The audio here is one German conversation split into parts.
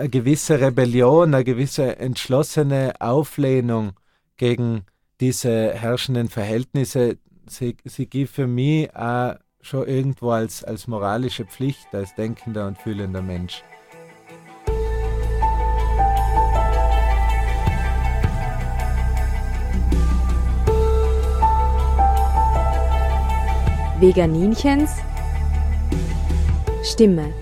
eine gewisse Rebellion, eine gewisse entschlossene Auflehnung gegen diese herrschenden Verhältnisse, sie, sie gibt für mich auch schon irgendwo als, als moralische Pflicht, als denkender und fühlender Mensch. Veganinchens Stimme.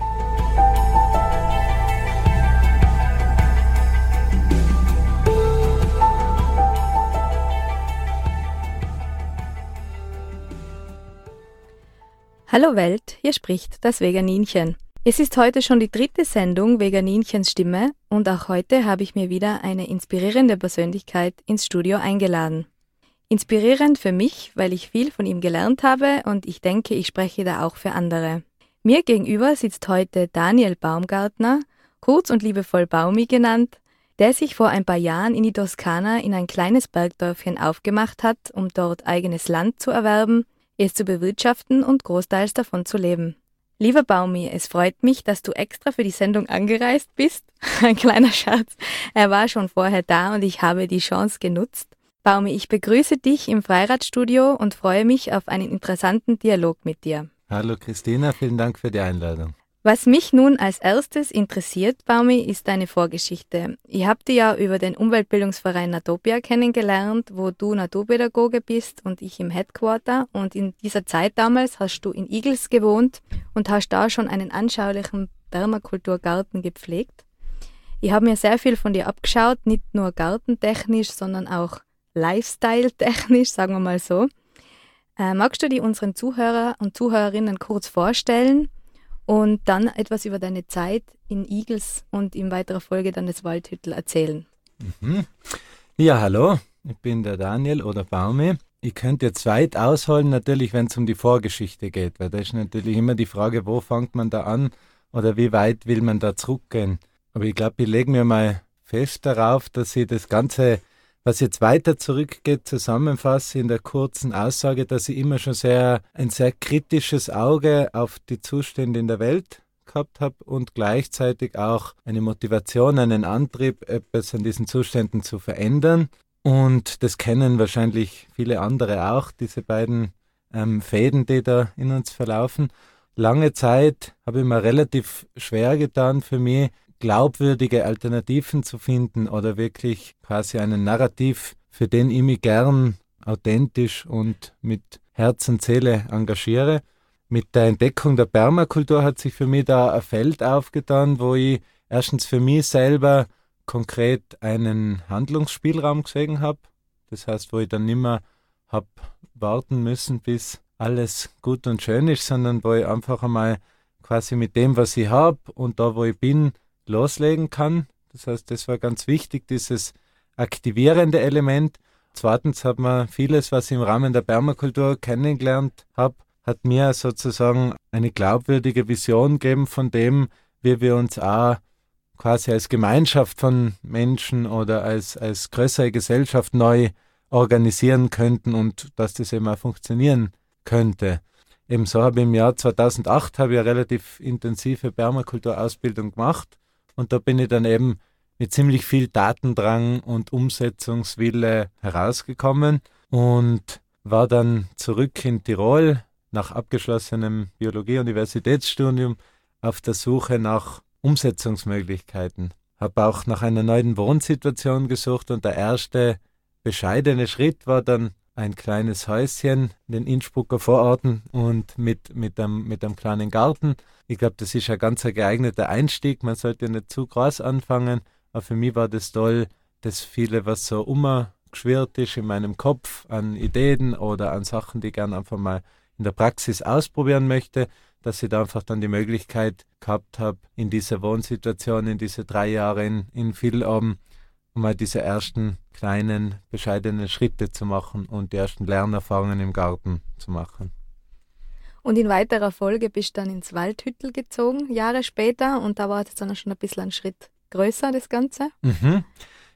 Hallo Welt, hier spricht das Veganinchen. Es ist heute schon die dritte Sendung Veganinchens Stimme und auch heute habe ich mir wieder eine inspirierende Persönlichkeit ins Studio eingeladen. Inspirierend für mich, weil ich viel von ihm gelernt habe und ich denke, ich spreche da auch für andere. Mir gegenüber sitzt heute Daniel Baumgartner, kurz und liebevoll Baumi genannt, der sich vor ein paar Jahren in die Toskana in ein kleines Bergdörfchen aufgemacht hat, um dort eigenes Land zu erwerben, es zu bewirtschaften und großteils davon zu leben. Lieber Baumi, es freut mich, dass du extra für die Sendung angereist bist. Ein kleiner Scherz. Er war schon vorher da und ich habe die Chance genutzt. Baumi, ich begrüße dich im Freiradstudio und freue mich auf einen interessanten Dialog mit dir. Hallo Christina, vielen Dank für die Einladung. Was mich nun als erstes interessiert, Baumi, ist deine Vorgeschichte. Ich habe dich ja über den Umweltbildungsverein Natopia kennengelernt, wo du Naturpädagoge bist und ich im Headquarter. Und in dieser Zeit damals hast du in Igels gewohnt und hast da schon einen anschaulichen Permakulturgarten gepflegt. Ich habe mir sehr viel von dir abgeschaut, nicht nur gartentechnisch, sondern auch Lifestyle-technisch, sagen wir mal so. Äh, magst du die unseren Zuhörer und Zuhörerinnen kurz vorstellen und dann etwas über deine Zeit in Igels und in weiterer Folge dann das Waldhüttel erzählen? Mhm. Ja, hallo, ich bin der Daniel oder Baume. Ich könnte jetzt weit ausholen, natürlich, wenn es um die Vorgeschichte geht, weil da ist natürlich immer die Frage, wo fängt man da an oder wie weit will man da zurückgehen. Aber ich glaube, ich lege mir mal fest darauf, dass ich das Ganze was jetzt weiter zurückgeht, zusammenfasse in der kurzen Aussage, dass ich immer schon sehr ein sehr kritisches Auge auf die Zustände in der Welt gehabt habe und gleichzeitig auch eine Motivation, einen Antrieb, etwas an diesen Zuständen zu verändern. Und das kennen wahrscheinlich viele andere auch, diese beiden ähm, Fäden, die da in uns verlaufen. Lange Zeit habe ich mir relativ schwer getan für mich, glaubwürdige Alternativen zu finden oder wirklich quasi einen Narrativ, für den ich mich gern authentisch und mit Herz und Seele engagiere. Mit der Entdeckung der Permakultur hat sich für mich da ein Feld aufgetan, wo ich erstens für mich selber konkret einen Handlungsspielraum gesehen habe. Das heißt, wo ich dann nicht mehr habe warten müssen, bis alles gut und schön ist, sondern wo ich einfach einmal quasi mit dem, was ich habe und da, wo ich bin, loslegen kann. Das heißt, das war ganz wichtig, dieses aktivierende Element. Zweitens hat man vieles, was ich im Rahmen der Permakultur kennengelernt habe, hat mir sozusagen eine glaubwürdige Vision gegeben von dem, wie wir uns auch quasi als Gemeinschaft von Menschen oder als, als größere Gesellschaft neu organisieren könnten und dass das eben auch funktionieren könnte. Ebenso habe ich im Jahr 2008 habe ich eine relativ intensive Permakulturausbildung gemacht und da bin ich dann eben mit ziemlich viel Datendrang und Umsetzungswille herausgekommen und war dann zurück in Tirol nach abgeschlossenem Biologie-Universitätsstudium auf der Suche nach Umsetzungsmöglichkeiten. Habe auch nach einer neuen Wohnsituation gesucht und der erste bescheidene Schritt war dann ein kleines Häuschen in den Innsbrucker Vororten und mit, mit, einem, mit einem kleinen Garten. Ich glaube, das ist ein ganz geeigneter Einstieg. Man sollte nicht zu groß anfangen. Aber für mich war das toll, dass viele, was so umgeschwirrt ist in meinem Kopf an Ideen oder an Sachen, die ich gerne einfach mal in der Praxis ausprobieren möchte, dass ich da einfach dann die Möglichkeit gehabt habe, in dieser Wohnsituation, in diese drei Jahre in, in Villaben, um mal diese ersten kleinen, bescheidenen Schritte zu machen und die ersten Lernerfahrungen im Garten zu machen. Und in weiterer Folge bist du dann ins Waldhüttel gezogen, Jahre später, und da war es dann schon ein bisschen ein Schritt größer, das Ganze. Mhm.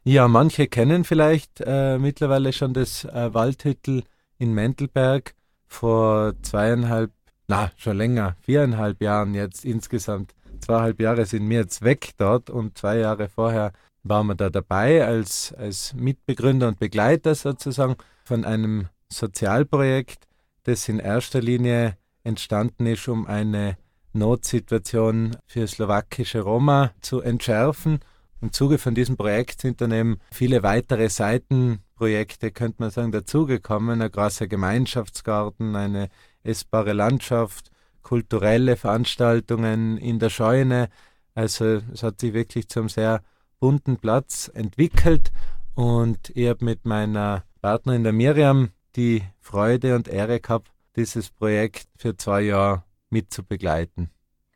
Ja, manche kennen vielleicht äh, mittlerweile schon das äh, Waldhüttel in Mentelberg vor zweieinhalb, na, schon länger, viereinhalb Jahren jetzt insgesamt zweieinhalb Jahre sind wir jetzt weg dort und zwei Jahre vorher waren wir da dabei als, als Mitbegründer und Begleiter sozusagen von einem Sozialprojekt, das in erster Linie entstanden ist, um eine Notsituation für slowakische Roma zu entschärfen. Im Zuge von diesem Projekt sind dann eben viele weitere Seitenprojekte, könnte man sagen, dazugekommen. Ein großer Gemeinschaftsgarten, eine essbare Landschaft, kulturelle Veranstaltungen in der Scheune. Also es hat sich wirklich zum sehr bunten Platz entwickelt und ich habe mit meiner Partnerin der Miriam die Freude und Ehre gehabt, dieses Projekt für zwei Jahre mitzubegleiten.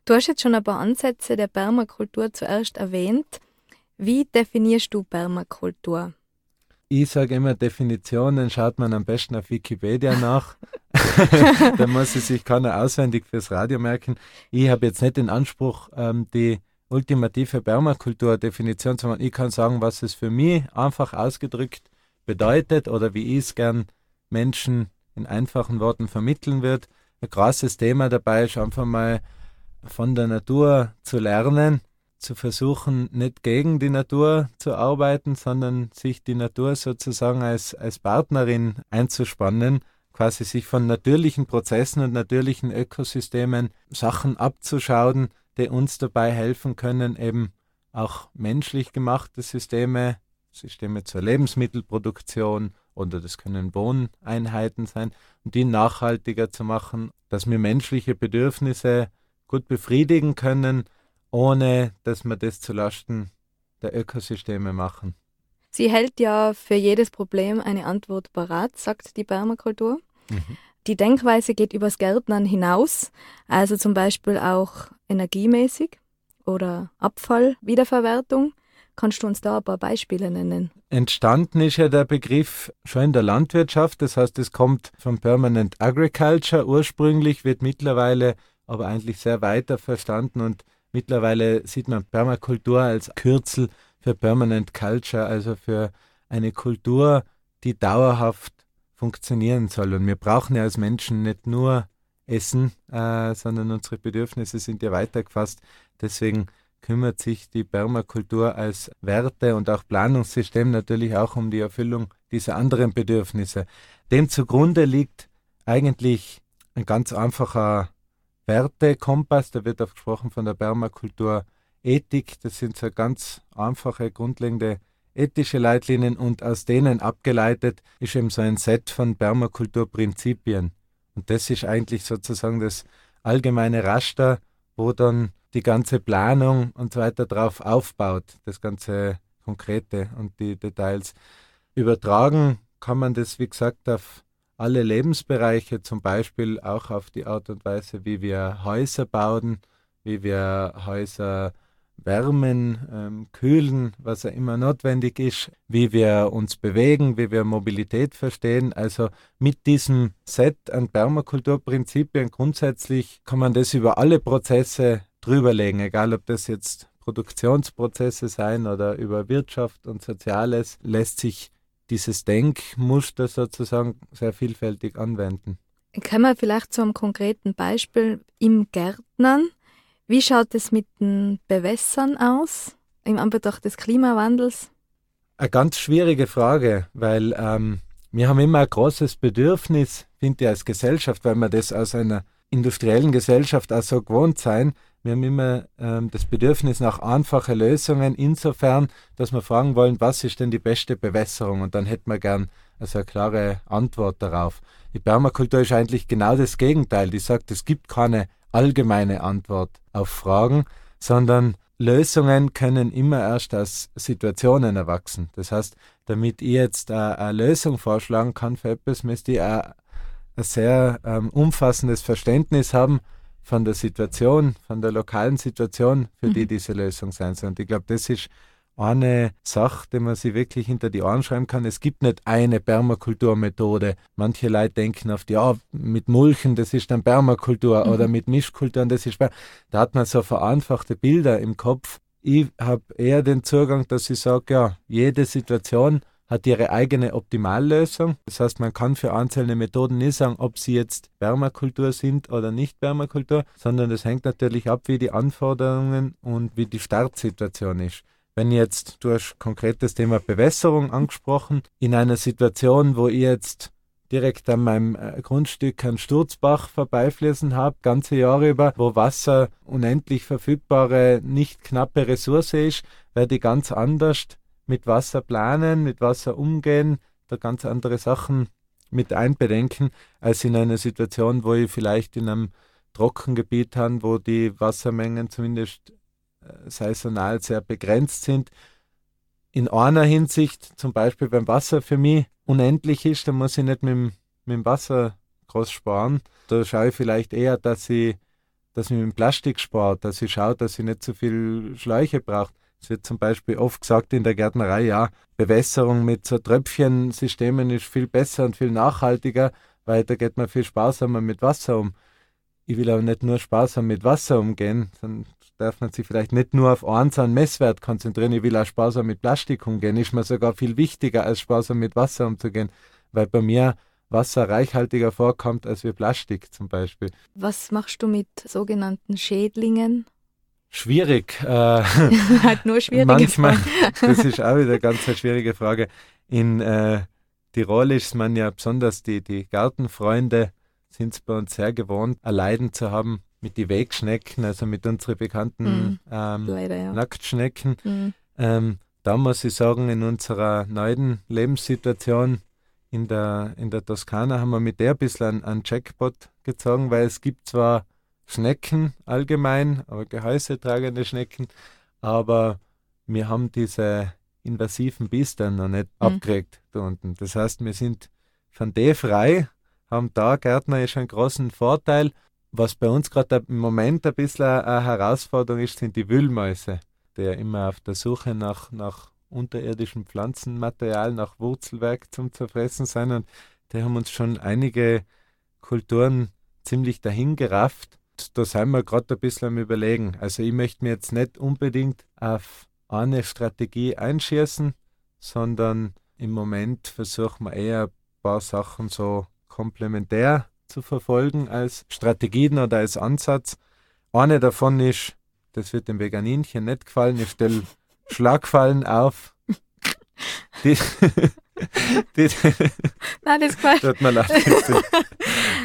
Du hast jetzt schon ein paar Ansätze der Permakultur zuerst erwähnt. Wie definierst du Permakultur? Ich sage immer, Definitionen schaut man am besten auf Wikipedia nach. da muss es sich keiner auswendig fürs Radio merken. Ich habe jetzt nicht den Anspruch, ähm, die ultimative Permakultur-Definition machen. Ich kann sagen, was es für mich einfach ausgedrückt bedeutet oder wie ich es gern Menschen in einfachen Worten vermitteln wird. Ein großes Thema dabei ist einfach mal von der Natur zu lernen, zu versuchen, nicht gegen die Natur zu arbeiten, sondern sich die Natur sozusagen als, als Partnerin einzuspannen, quasi sich von natürlichen Prozessen und natürlichen Ökosystemen Sachen abzuschauen, die uns dabei helfen können, eben auch menschlich gemachte Systeme, Systeme zur Lebensmittelproduktion oder das können Wohneinheiten sein, und die nachhaltiger zu machen, dass wir menschliche Bedürfnisse gut befriedigen können, ohne dass wir das zulasten der Ökosysteme machen. Sie hält ja für jedes Problem eine Antwort parat, sagt die Permakultur. Mhm. Die Denkweise geht übers Gärtnern hinaus, also zum Beispiel auch energiemäßig oder Abfallwiederverwertung. Kannst du uns da ein paar Beispiele nennen? Entstanden ist ja der Begriff schon in der Landwirtschaft, das heißt, es kommt von Permanent Agriculture ursprünglich, wird mittlerweile aber eigentlich sehr weiter verstanden und mittlerweile sieht man Permakultur als Kürzel für Permanent Culture, also für eine Kultur, die dauerhaft funktionieren soll. Und wir brauchen ja als Menschen nicht nur Essen, äh, sondern unsere Bedürfnisse sind ja weitergefasst. Deswegen kümmert sich die Permakultur als Werte- und auch Planungssystem natürlich auch um die Erfüllung dieser anderen Bedürfnisse. Dem zugrunde liegt eigentlich ein ganz einfacher Wertekompass, da wird auch gesprochen von der Permakultur Ethik, das sind so ganz einfache, grundlegende ethische Leitlinien und aus denen abgeleitet ist eben so ein Set von Permakulturprinzipien. Und das ist eigentlich sozusagen das allgemeine Raster, wo dann die ganze Planung und so weiter drauf aufbaut, das ganze Konkrete und die Details. Übertragen kann man das, wie gesagt, auf alle Lebensbereiche, zum Beispiel auch auf die Art und Weise, wie wir Häuser bauen, wie wir Häuser wärmen, ähm, kühlen, was ja immer notwendig ist, wie wir uns bewegen, wie wir Mobilität verstehen. Also mit diesem Set an Permakulturprinzipien grundsätzlich kann man das über alle Prozesse drüberlegen, egal ob das jetzt Produktionsprozesse sein oder über Wirtschaft und Soziales, lässt sich dieses Denkmuster sozusagen sehr vielfältig anwenden. Können wir vielleicht zu einem konkreten Beispiel im Gärtnern wie schaut es mit den Bewässern aus im Anbetracht des Klimawandels? Eine ganz schwierige Frage, weil ähm, wir haben immer ein großes Bedürfnis, finde ich, als Gesellschaft, weil wir das aus einer industriellen Gesellschaft auch so gewohnt sein. Wir haben immer ähm, das Bedürfnis nach einfachen Lösungen, insofern, dass wir fragen wollen, was ist denn die beste Bewässerung? Und dann hätten wir gern also eine klare Antwort darauf. Die Permakultur ist eigentlich genau das Gegenteil. Die sagt, es gibt keine allgemeine Antwort auf Fragen, sondern Lösungen können immer erst aus Situationen erwachsen. Das heißt, damit ich jetzt eine, eine Lösung vorschlagen kann für etwas, müsste ich ein, ein sehr ähm, umfassendes Verständnis haben von der Situation, von der lokalen Situation, für mhm. die diese Lösung sein soll. Und ich glaube, das ist eine Sache, die man sich wirklich hinter die Ohren schreiben kann. Es gibt nicht eine Permakulturmethode. Manche Leute denken oft, ja, mit Mulchen, das ist dann Permakultur mhm. oder mit Mischkulturen, das ist. Da hat man so vereinfachte Bilder im Kopf. Ich habe eher den Zugang, dass ich sage, ja, jede Situation hat ihre eigene Optimallösung. Das heißt, man kann für einzelne Methoden nicht sagen, ob sie jetzt Permakultur sind oder nicht Permakultur, sondern es hängt natürlich ab, wie die Anforderungen und wie die Startsituation ist. Wenn jetzt, du hast konkretes Thema Bewässerung angesprochen, in einer Situation, wo ich jetzt direkt an meinem äh, Grundstück einen Sturzbach vorbeifließen habe, ganze Jahre über, wo Wasser unendlich verfügbare, nicht knappe Ressource ist, werde ich ganz anders mit Wasser planen, mit Wasser umgehen, da ganz andere Sachen mit einbedenken, als in einer Situation, wo ich vielleicht in einem Trockengebiet habe, wo die Wassermengen zumindest äh, saisonal sehr begrenzt sind. In einer Hinsicht, zum Beispiel beim Wasser für mich unendlich ist, dann muss ich nicht mit dem, mit dem Wasser groß sparen. Da schaue ich vielleicht eher, dass ich, dass ich mit dem Plastik spare, dass ich schaue, dass ich nicht so viel Schläuche brauche. Es wird zum Beispiel oft gesagt in der Gärtnerei, ja, Bewässerung mit so Tröpfchensystemen ist viel besser und viel nachhaltiger, weil da geht man viel sparsamer mit Wasser um. Ich will aber nicht nur sparsam mit Wasser umgehen, dann darf man sich vielleicht nicht nur auf so einen Messwert konzentrieren. Ich will auch sparsam mit Plastik umgehen. Ist mir sogar viel wichtiger, als sparsam mit Wasser umzugehen, weil bei mir Wasser reichhaltiger vorkommt als wie Plastik zum Beispiel. Was machst du mit sogenannten Schädlingen? Schwierig. Äh, halt nur schwierig. Manchmal, das ist auch wieder eine ganz schwierige Frage. In äh, Tirol ist man ja besonders die, die Gartenfreunde sind es bei uns sehr gewohnt, Leiden zu haben mit den Wegschnecken, also mit unseren bekannten mm, ähm, Leider, ja. Nacktschnecken. Mm. Ähm, da muss ich sagen, in unserer neuen Lebenssituation in der, in der Toskana haben wir mit der ein bisschen einen Jackpot gezogen, weil es gibt zwar Schnecken allgemein, aber gehäusetragende Schnecken, aber wir haben diese invasiven Biester noch nicht mhm. abgekriegt da unten. Das heißt, wir sind von der frei, haben da gärtnerisch einen großen Vorteil. Was bei uns gerade im Moment ein bisschen eine Herausforderung ist, sind die Wühlmäuse, die ja immer auf der Suche nach, nach unterirdischem Pflanzenmaterial, nach Wurzelwerk zum Zerfressen sind. Und die haben uns schon einige Kulturen ziemlich dahin gerafft. Da sind wir gerade ein bisschen am Überlegen. Also ich möchte mir jetzt nicht unbedingt auf eine Strategie einschießen, sondern im Moment versuchen wir eher ein paar Sachen so komplementär zu verfolgen als Strategien oder als Ansatz. Eine davon ist, das wird dem Veganinchen nicht gefallen, ich stelle Schlagfallen auf. Die, die, Nein, das gefällt. Tut mir leid.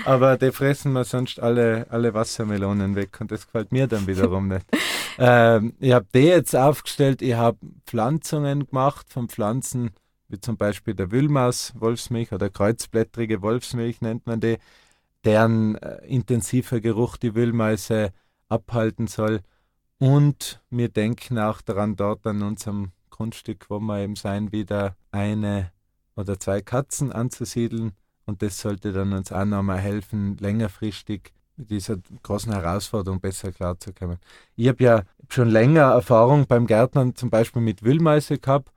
Aber die fressen mir sonst alle, alle Wassermelonen weg und das gefällt mir dann wiederum nicht. Ähm, ich habe die jetzt aufgestellt, ich habe Pflanzungen gemacht von Pflanzen, wie zum Beispiel der Wühlmaus Wolfsmilch oder kreuzblättrige Wolfsmilch nennt man die, deren äh, intensiver Geruch die Wühlmäuse abhalten soll. Und wir denken auch daran, dort an unserem Grundstück, wo wir eben sein, wieder eine oder zwei Katzen anzusiedeln. Und das sollte dann uns auch nochmal helfen, längerfristig mit dieser großen Herausforderung besser klarzukommen. Ich habe ja schon länger Erfahrung beim Gärtnern, zum Beispiel mit Wühlmäuse gehabt.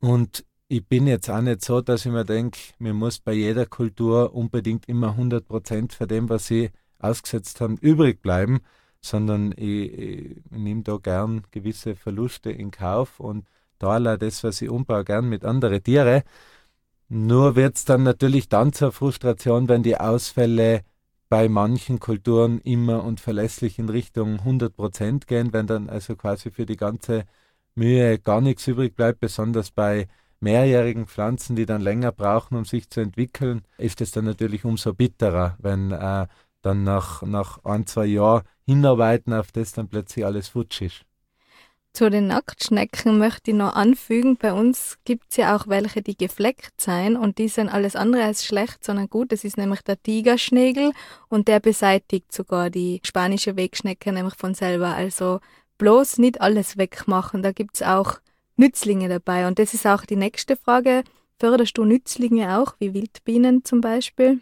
Und ich bin jetzt auch nicht so, dass ich mir denke, mir muss bei jeder Kultur unbedingt immer 100 Prozent von dem, was sie ausgesetzt haben, übrig bleiben, sondern ich, ich nehme da gern gewisse Verluste in Kauf und teile das, was ich umbaue, gern mit anderen Tieren. Nur wird es dann natürlich dann zur Frustration, wenn die Ausfälle bei manchen Kulturen immer und verlässlich in Richtung 100 Prozent gehen, wenn dann also quasi für die ganze Mühe gar nichts übrig bleibt, besonders bei mehrjährigen Pflanzen, die dann länger brauchen, um sich zu entwickeln, ist es dann natürlich umso bitterer, wenn äh, dann nach, nach ein, zwei Jahren hinarbeiten, auf das dann plötzlich alles futsch ist. Zu den Nacktschnecken möchte ich noch anfügen, bei uns gibt es ja auch welche, die gefleckt sein und die sind alles andere als schlecht, sondern gut. Das ist nämlich der Tigerschnägel und der beseitigt sogar die spanische Wegschnecke nämlich von selber. Also bloß nicht alles wegmachen. Da gibt es auch Nützlinge dabei. Und das ist auch die nächste Frage. Förderst du Nützlinge auch, wie Wildbienen zum Beispiel?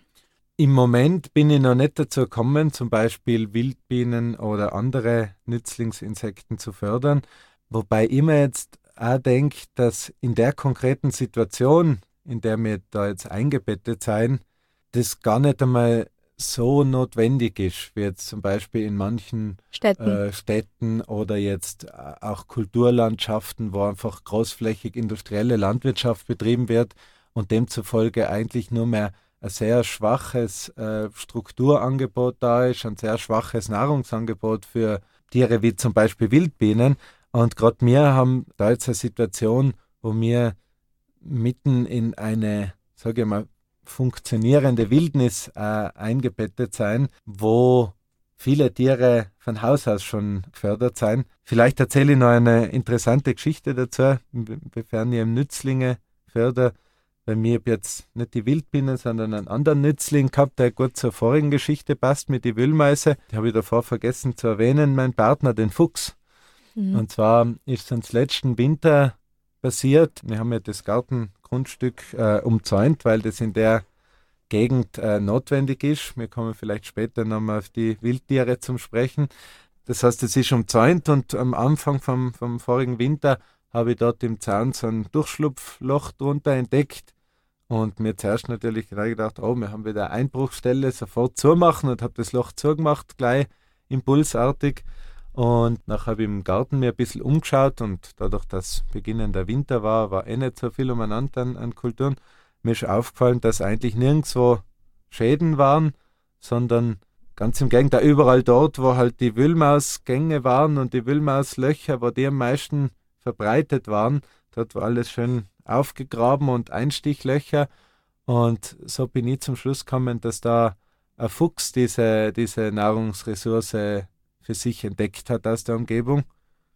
Im Moment bin ich noch nicht dazu gekommen, zum Beispiel Wildbienen oder andere Nützlingsinsekten zu fördern. Wobei ich mir jetzt auch denke, dass in der konkreten Situation, in der wir da jetzt eingebettet sein, das gar nicht einmal so notwendig ist, wie jetzt zum Beispiel in manchen Städten, äh, Städten oder jetzt äh, auch Kulturlandschaften, wo einfach großflächig industrielle Landwirtschaft betrieben wird und demzufolge eigentlich nur mehr ein sehr schwaches äh, Strukturangebot da ist, ein sehr schwaches Nahrungsangebot für Tiere wie zum Beispiel Wildbienen. Und gerade wir haben da jetzt eine Situation, wo wir mitten in eine, sage ich mal, funktionierende Wildnis äh, eingebettet sein, wo viele Tiere von Haus aus schon gefördert sein. Vielleicht erzähle ich noch eine interessante Geschichte dazu, inwiefern ich Nützlinge fördere. Bei mir habe jetzt nicht die Wildbiene, sondern einen anderen Nützling gehabt, der gut zur vorigen Geschichte passt mit den Wühlmäuse. Die habe ich davor vergessen zu erwähnen, mein Partner, den Fuchs. Mhm. Und zwar ist es uns letzten Winter passiert. Wir haben ja das Gartengrundstück äh, umzäunt, weil das in der Gegend äh, notwendig ist. Wir kommen vielleicht später nochmal auf die Wildtiere zum Sprechen. Das heißt, es ist umzäunt und am Anfang vom, vom vorigen Winter habe ich dort im Zaun so ein Durchschlupfloch drunter entdeckt. Und mir zuerst natürlich gedacht, oh, wir haben wieder Einbruchstelle, sofort zumachen und habe das Loch zugemacht, gleich impulsartig. Und nachher habe ich im Garten mir ein bisschen umgeschaut und dadurch, dass beginnender Winter war, war eh nicht so viel umeinander an, an Kulturen. Mir ist aufgefallen, dass eigentlich nirgendwo Schäden waren, sondern ganz im Gegenteil, überall dort, wo halt die Wühlmausgänge waren und die Wühlmauslöcher, wo die am meisten verbreitet waren, dort war alles schön aufgegraben und Einstichlöcher. Und so bin ich zum Schluss gekommen, dass da ein Fuchs diese, diese Nahrungsressource für sich entdeckt hat aus der Umgebung.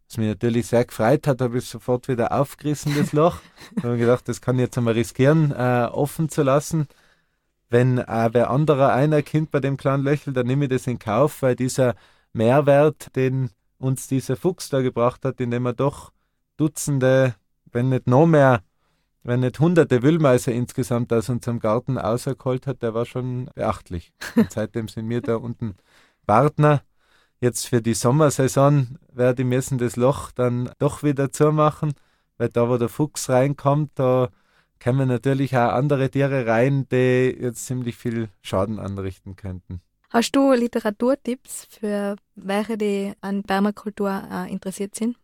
Was mich natürlich sehr gefreut hat, habe ich sofort wieder aufgerissen, das Loch. Ich habe gedacht, das kann ich jetzt einmal riskieren, äh, offen zu lassen. Wenn äh, wer anderer einer Kind bei dem kleinen Löchel, dann nehme ich das in Kauf, weil dieser Mehrwert, den uns dieser Fuchs da gebracht hat, indem er doch Dutzende, wenn nicht noch mehr wenn nicht hunderte Wühlmäuse insgesamt aus unserem Garten auserkolt hat, der war schon beachtlich. Und seitdem sind wir da unten Partner. Jetzt für die Sommersaison werde ich müssen das Loch dann doch wieder zumachen, weil da, wo der Fuchs reinkommt, da kommen natürlich auch andere Tiere rein, die jetzt ziemlich viel Schaden anrichten könnten. Hast du Literaturtipps für welche, die an Permakultur äh, interessiert sind?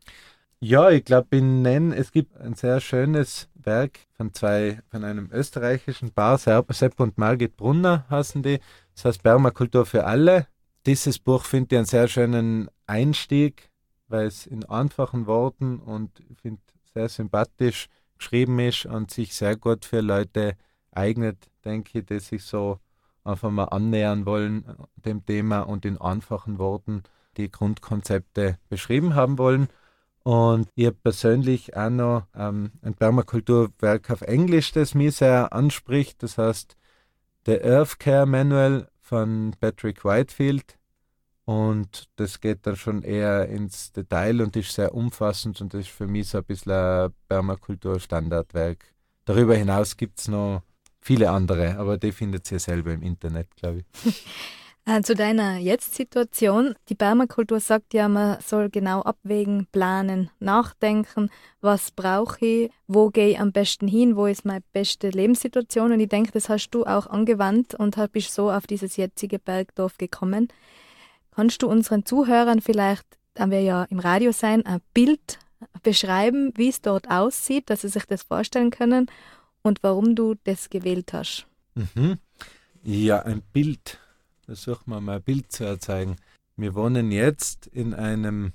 Ja, ich glaube, in Nenn, es gibt ein sehr schönes Werk von zwei, von einem österreichischen Paar, Sepp und Margit Brunner heißen die. Das heißt Permakultur für alle. Dieses Buch finde ich einen sehr schönen Einstieg, weil es in einfachen Worten und finde sehr sympathisch geschrieben ist und sich sehr gut für Leute eignet, denke ich, die sich so einfach mal annähern wollen dem Thema und in einfachen Worten die Grundkonzepte beschrieben haben wollen. Und ich habe persönlich auch noch ähm, ein Permakulturwerk auf Englisch, das mich sehr anspricht. Das heißt The Earth Care Manual von Patrick Whitefield. Und das geht dann schon eher ins Detail und ist sehr umfassend und ist für mich so ein bisschen ein Permakultur-Standardwerk. Darüber hinaus gibt es noch viele andere, aber die findet ihr selber im Internet, glaube ich. Äh, zu deiner Jetzt-Situation. Die Permakultur sagt ja, man soll genau abwägen, planen, nachdenken, was brauche ich, wo gehe ich am besten hin, wo ist meine beste Lebenssituation. Und ich denke, das hast du auch angewandt und bist so auf dieses jetzige Bergdorf gekommen. Kannst du unseren Zuhörern vielleicht, da wir ja im Radio sein, ein Bild beschreiben, wie es dort aussieht, dass sie sich das vorstellen können und warum du das gewählt hast? Mhm. Ja, ein Bild versuchen wir mal ein Bild zu erzeugen. Wir wohnen jetzt in einem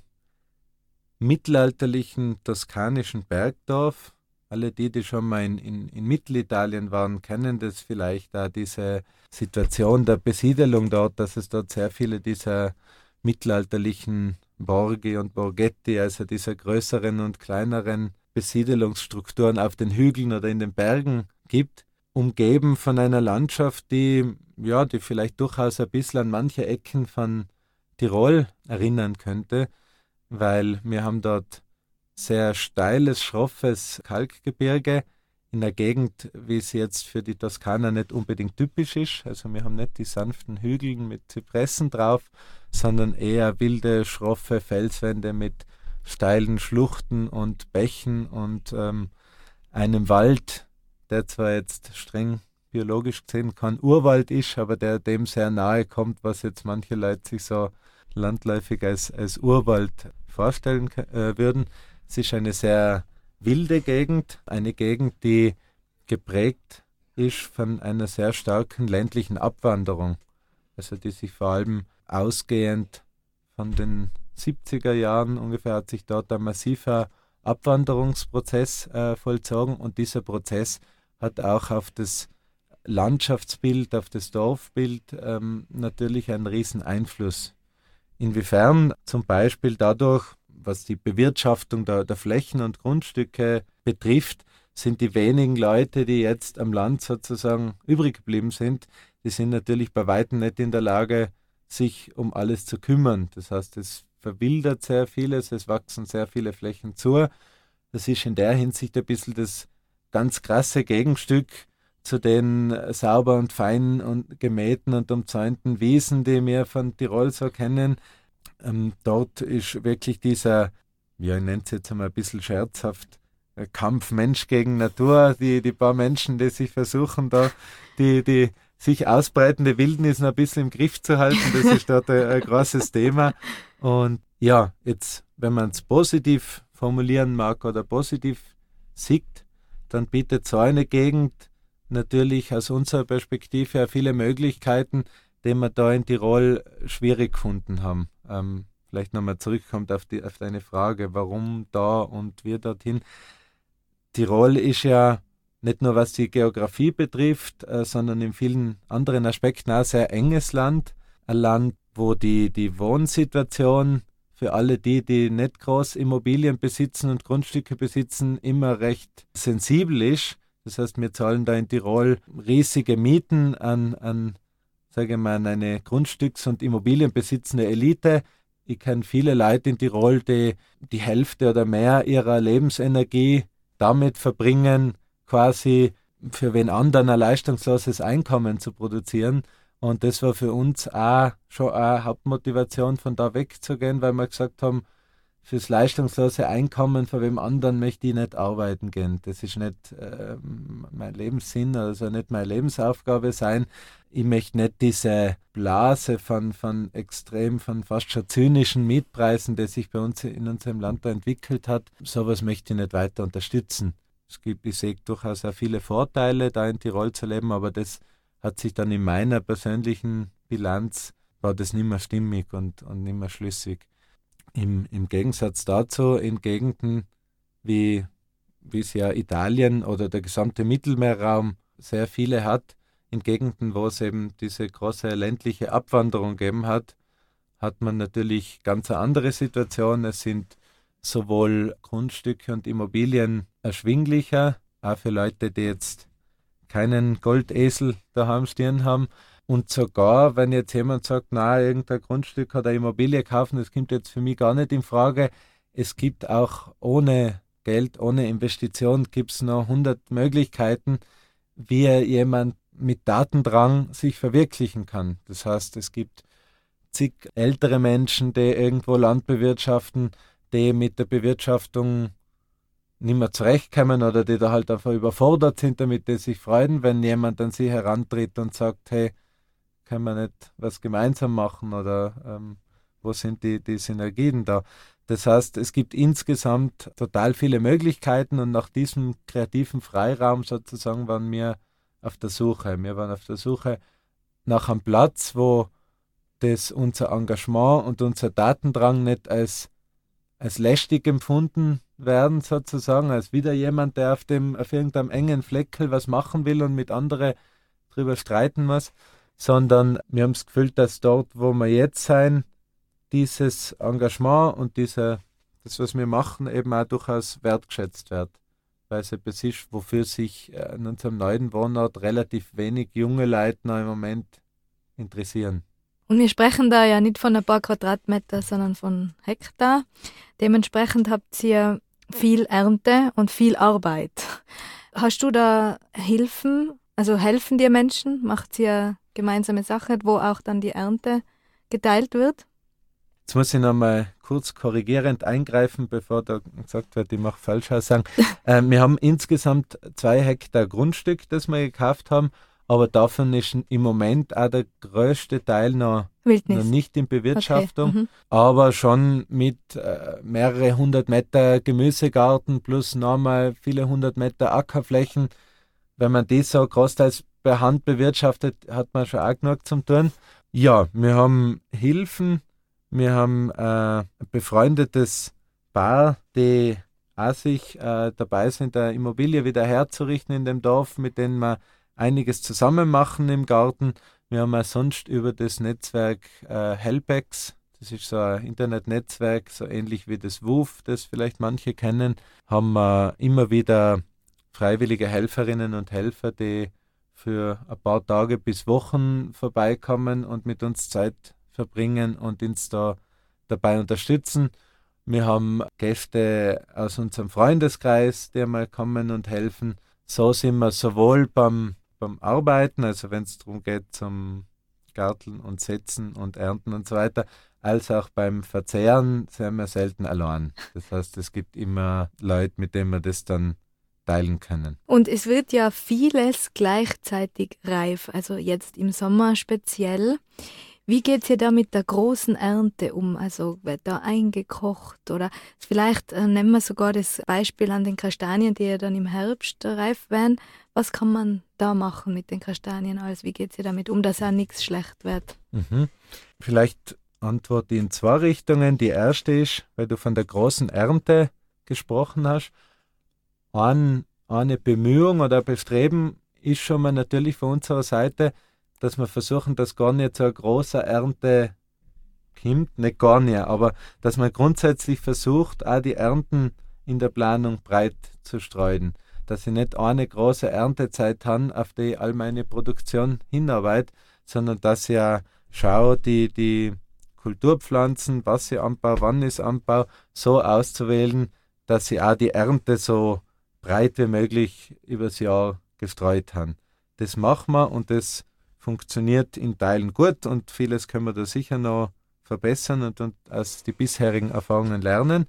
mittelalterlichen toskanischen Bergdorf. Alle die, die schon mal in, in, in Mittelitalien waren, kennen das vielleicht, da diese Situation der Besiedelung dort, dass es dort sehr viele dieser mittelalterlichen Borgi und Borghetti, also dieser größeren und kleineren Besiedelungsstrukturen auf den Hügeln oder in den Bergen gibt, umgeben von einer Landschaft, die ja, die vielleicht durchaus ein bisschen an manche Ecken von Tirol erinnern könnte, weil wir haben dort sehr steiles, schroffes Kalkgebirge in der Gegend, wie es jetzt für die Toskana nicht unbedingt typisch ist. Also wir haben nicht die sanften Hügel mit Zypressen drauf, sondern eher wilde, schroffe Felswände mit steilen Schluchten und Bächen und ähm, einem Wald, der zwar jetzt streng biologisch gesehen kein Urwald ist, aber der dem sehr nahe kommt, was jetzt manche Leute sich so landläufig als, als Urwald vorstellen äh, würden. Es ist eine sehr wilde Gegend, eine Gegend, die geprägt ist von einer sehr starken ländlichen Abwanderung, also die sich vor allem ausgehend von den 70er Jahren ungefähr hat sich dort ein massiver Abwanderungsprozess äh, vollzogen und dieser Prozess hat auch auf das Landschaftsbild, auf das Dorfbild ähm, natürlich einen riesen Einfluss. Inwiefern zum Beispiel dadurch, was die Bewirtschaftung der, der Flächen und Grundstücke betrifft, sind die wenigen Leute, die jetzt am Land sozusagen übrig geblieben sind, die sind natürlich bei weitem nicht in der Lage, sich um alles zu kümmern. Das heißt, es verwildert sehr vieles, es wachsen sehr viele Flächen zu. Das ist in der Hinsicht ein bisschen das ganz krasse Gegenstück zu den sauber und fein und gemähten und umzäunten Wiesen, die wir von Tirol so kennen. Ähm, dort ist wirklich dieser, ja, ich nenne es jetzt einmal ein bisschen scherzhaft, äh, Kampf Mensch gegen Natur, die, die paar Menschen, die sich versuchen, da die, die sich ausbreitende Wildnis noch ein bisschen im Griff zu halten, das ist dort ein, ein großes Thema. Und ja, jetzt, wenn man es positiv formulieren mag oder positiv sieht, dann bietet so eine Gegend natürlich aus unserer Perspektive ja viele Möglichkeiten, die wir da in Tirol schwierig gefunden haben. Ähm, vielleicht nochmal zurückkommt auf, die, auf deine Frage, warum da und wir dorthin. Tirol ist ja nicht nur was die Geografie betrifft, äh, sondern in vielen anderen Aspekten auch sehr enges Land. Ein Land, wo die, die Wohnsituation für alle die, die nicht groß Immobilien besitzen und Grundstücke besitzen, immer recht sensibel ist. Das heißt, wir zahlen da in Tirol riesige Mieten an, an sage ich mal, eine Grundstücks- und Immobilienbesitzende Elite. Ich kenne viele Leute in Tirol, die die Hälfte oder mehr ihrer Lebensenergie damit verbringen, quasi für wen anderen ein leistungsloses Einkommen zu produzieren. Und das war für uns auch schon eine Hauptmotivation, von da wegzugehen, weil wir gesagt haben, fürs leistungslose Einkommen von wem anderen möchte ich nicht arbeiten gehen. Das ist nicht äh, mein Lebenssinn, also nicht meine Lebensaufgabe sein. Ich möchte nicht diese Blase von, von extrem, von fast schon zynischen Mietpreisen, die sich bei uns in unserem Land da entwickelt hat. Sowas möchte ich nicht weiter unterstützen. Es gibt, ich sehe durchaus auch viele Vorteile, da in Tirol zu leben, aber das hat sich dann in meiner persönlichen Bilanz, war das nicht mehr stimmig und, und nicht mehr schlüssig. Im, Im Gegensatz dazu, in Gegenden wie, wie es ja Italien oder der gesamte Mittelmeerraum sehr viele hat, in Gegenden, wo es eben diese große ländliche Abwanderung gegeben hat, hat man natürlich ganz eine andere Situation. Es sind sowohl Grundstücke und Immobilien erschwinglicher, auch für Leute, die jetzt keinen Goldesel daheim stehen haben. Und sogar, wenn jetzt jemand sagt, na, irgendein Grundstück oder Immobilie kaufen, das kommt jetzt für mich gar nicht in Frage. Es gibt auch ohne Geld, ohne Investition, gibt es noch 100 Möglichkeiten, wie jemand mit Datendrang sich verwirklichen kann. Das heißt, es gibt zig ältere Menschen, die irgendwo Land bewirtschaften, die mit der Bewirtschaftung nicht mehr zurechtkommen oder die da halt einfach überfordert sind, damit die sich freuen, wenn jemand an sie herantritt und sagt, hey, können wir nicht was gemeinsam machen oder ähm, wo sind die, die Synergien da? Das heißt, es gibt insgesamt total viele Möglichkeiten und nach diesem kreativen Freiraum sozusagen waren wir auf der Suche. Wir waren auf der Suche nach einem Platz, wo das unser Engagement und unser Datendrang nicht als, als lästig empfunden werden, sozusagen, als wieder jemand, der auf, dem, auf irgendeinem engen Fleckel was machen will und mit anderen drüber streiten muss, sondern wir haben das Gefühl, dass dort, wo wir jetzt sein, dieses Engagement und diese, das, was wir machen, eben auch durchaus wertgeschätzt wird. Weil es etwas ist, wofür sich äh, in unserem neuen Wohnort relativ wenig junge Leute noch im Moment interessieren. Und wir sprechen da ja nicht von ein paar Quadratmeter, sondern von Hektar. Dementsprechend habt ihr viel Ernte und viel Arbeit. Hast du da Hilfen? Also helfen dir Menschen? Macht ihr gemeinsame Sache, wo auch dann die Ernte geteilt wird? Jetzt muss ich noch mal kurz korrigierend eingreifen, bevor da gesagt wird, ich mache falsch sagen. äh, wir haben insgesamt zwei Hektar Grundstück, das wir gekauft haben, aber davon ist im Moment auch der größte Teil noch, noch nicht in Bewirtschaftung, okay. mhm. aber schon mit äh, mehrere hundert Meter Gemüsegarten plus nochmal viele hundert Meter Ackerflächen. Wenn man das so großteils per Hand bewirtschaftet, hat man schon auch genug zum tun. Ja, wir haben Hilfen, wir haben äh, ein befreundetes Paar, die auch sich äh, dabei sind, eine Immobilie wieder herzurichten in dem Dorf, mit denen wir einiges zusammen machen im Garten. Wir haben auch sonst über das Netzwerk äh, Helpex, das ist so ein Internetnetzwerk, so ähnlich wie das WUF, das vielleicht manche kennen, haben wir immer wieder freiwillige Helferinnen und Helfer, die für ein paar Tage bis Wochen vorbeikommen und mit uns Zeit verbringen und uns da dabei unterstützen. Wir haben Gäste aus unserem Freundeskreis, die mal kommen und helfen. So sind wir sowohl beim beim Arbeiten, also wenn es darum geht zum Garteln und Setzen und Ernten und so weiter, als auch beim Verzehren sind wir selten allein. Das heißt, es gibt immer Leute, mit denen wir das dann teilen können. Und es wird ja vieles gleichzeitig reif, also jetzt im Sommer speziell. Wie geht es hier da mit der großen Ernte um? Also wird da eingekocht oder vielleicht äh, nehmen wir sogar das Beispiel an den Kastanien, die ja dann im Herbst reif werden. Was kann man da machen mit den Kastanien alles? Wie geht hier damit um, dass ja nichts schlecht wird? Mhm. Vielleicht antworte in zwei Richtungen. Die erste ist, weil du von der großen Ernte gesprochen hast. Ein, eine Bemühung oder Bestreben ist schon mal natürlich von unserer Seite, dass wir versuchen, dass gar nicht so eine große Ernte kommt, nicht gar nicht, aber dass man grundsätzlich versucht, auch die Ernten in der Planung breit zu streuen. Dass ich nicht eine große Erntezeit habe, auf die all meine Produktion hinarbeite, sondern dass ich auch schaue, die, die Kulturpflanzen, was ich anbaue, wann ich anbaue, so auszuwählen, dass ich auch die Ernte so breit wie möglich übers Jahr gestreut habe. Das machen wir und das funktioniert in Teilen gut und vieles können wir da sicher noch verbessern und, und aus den bisherigen Erfahrungen lernen.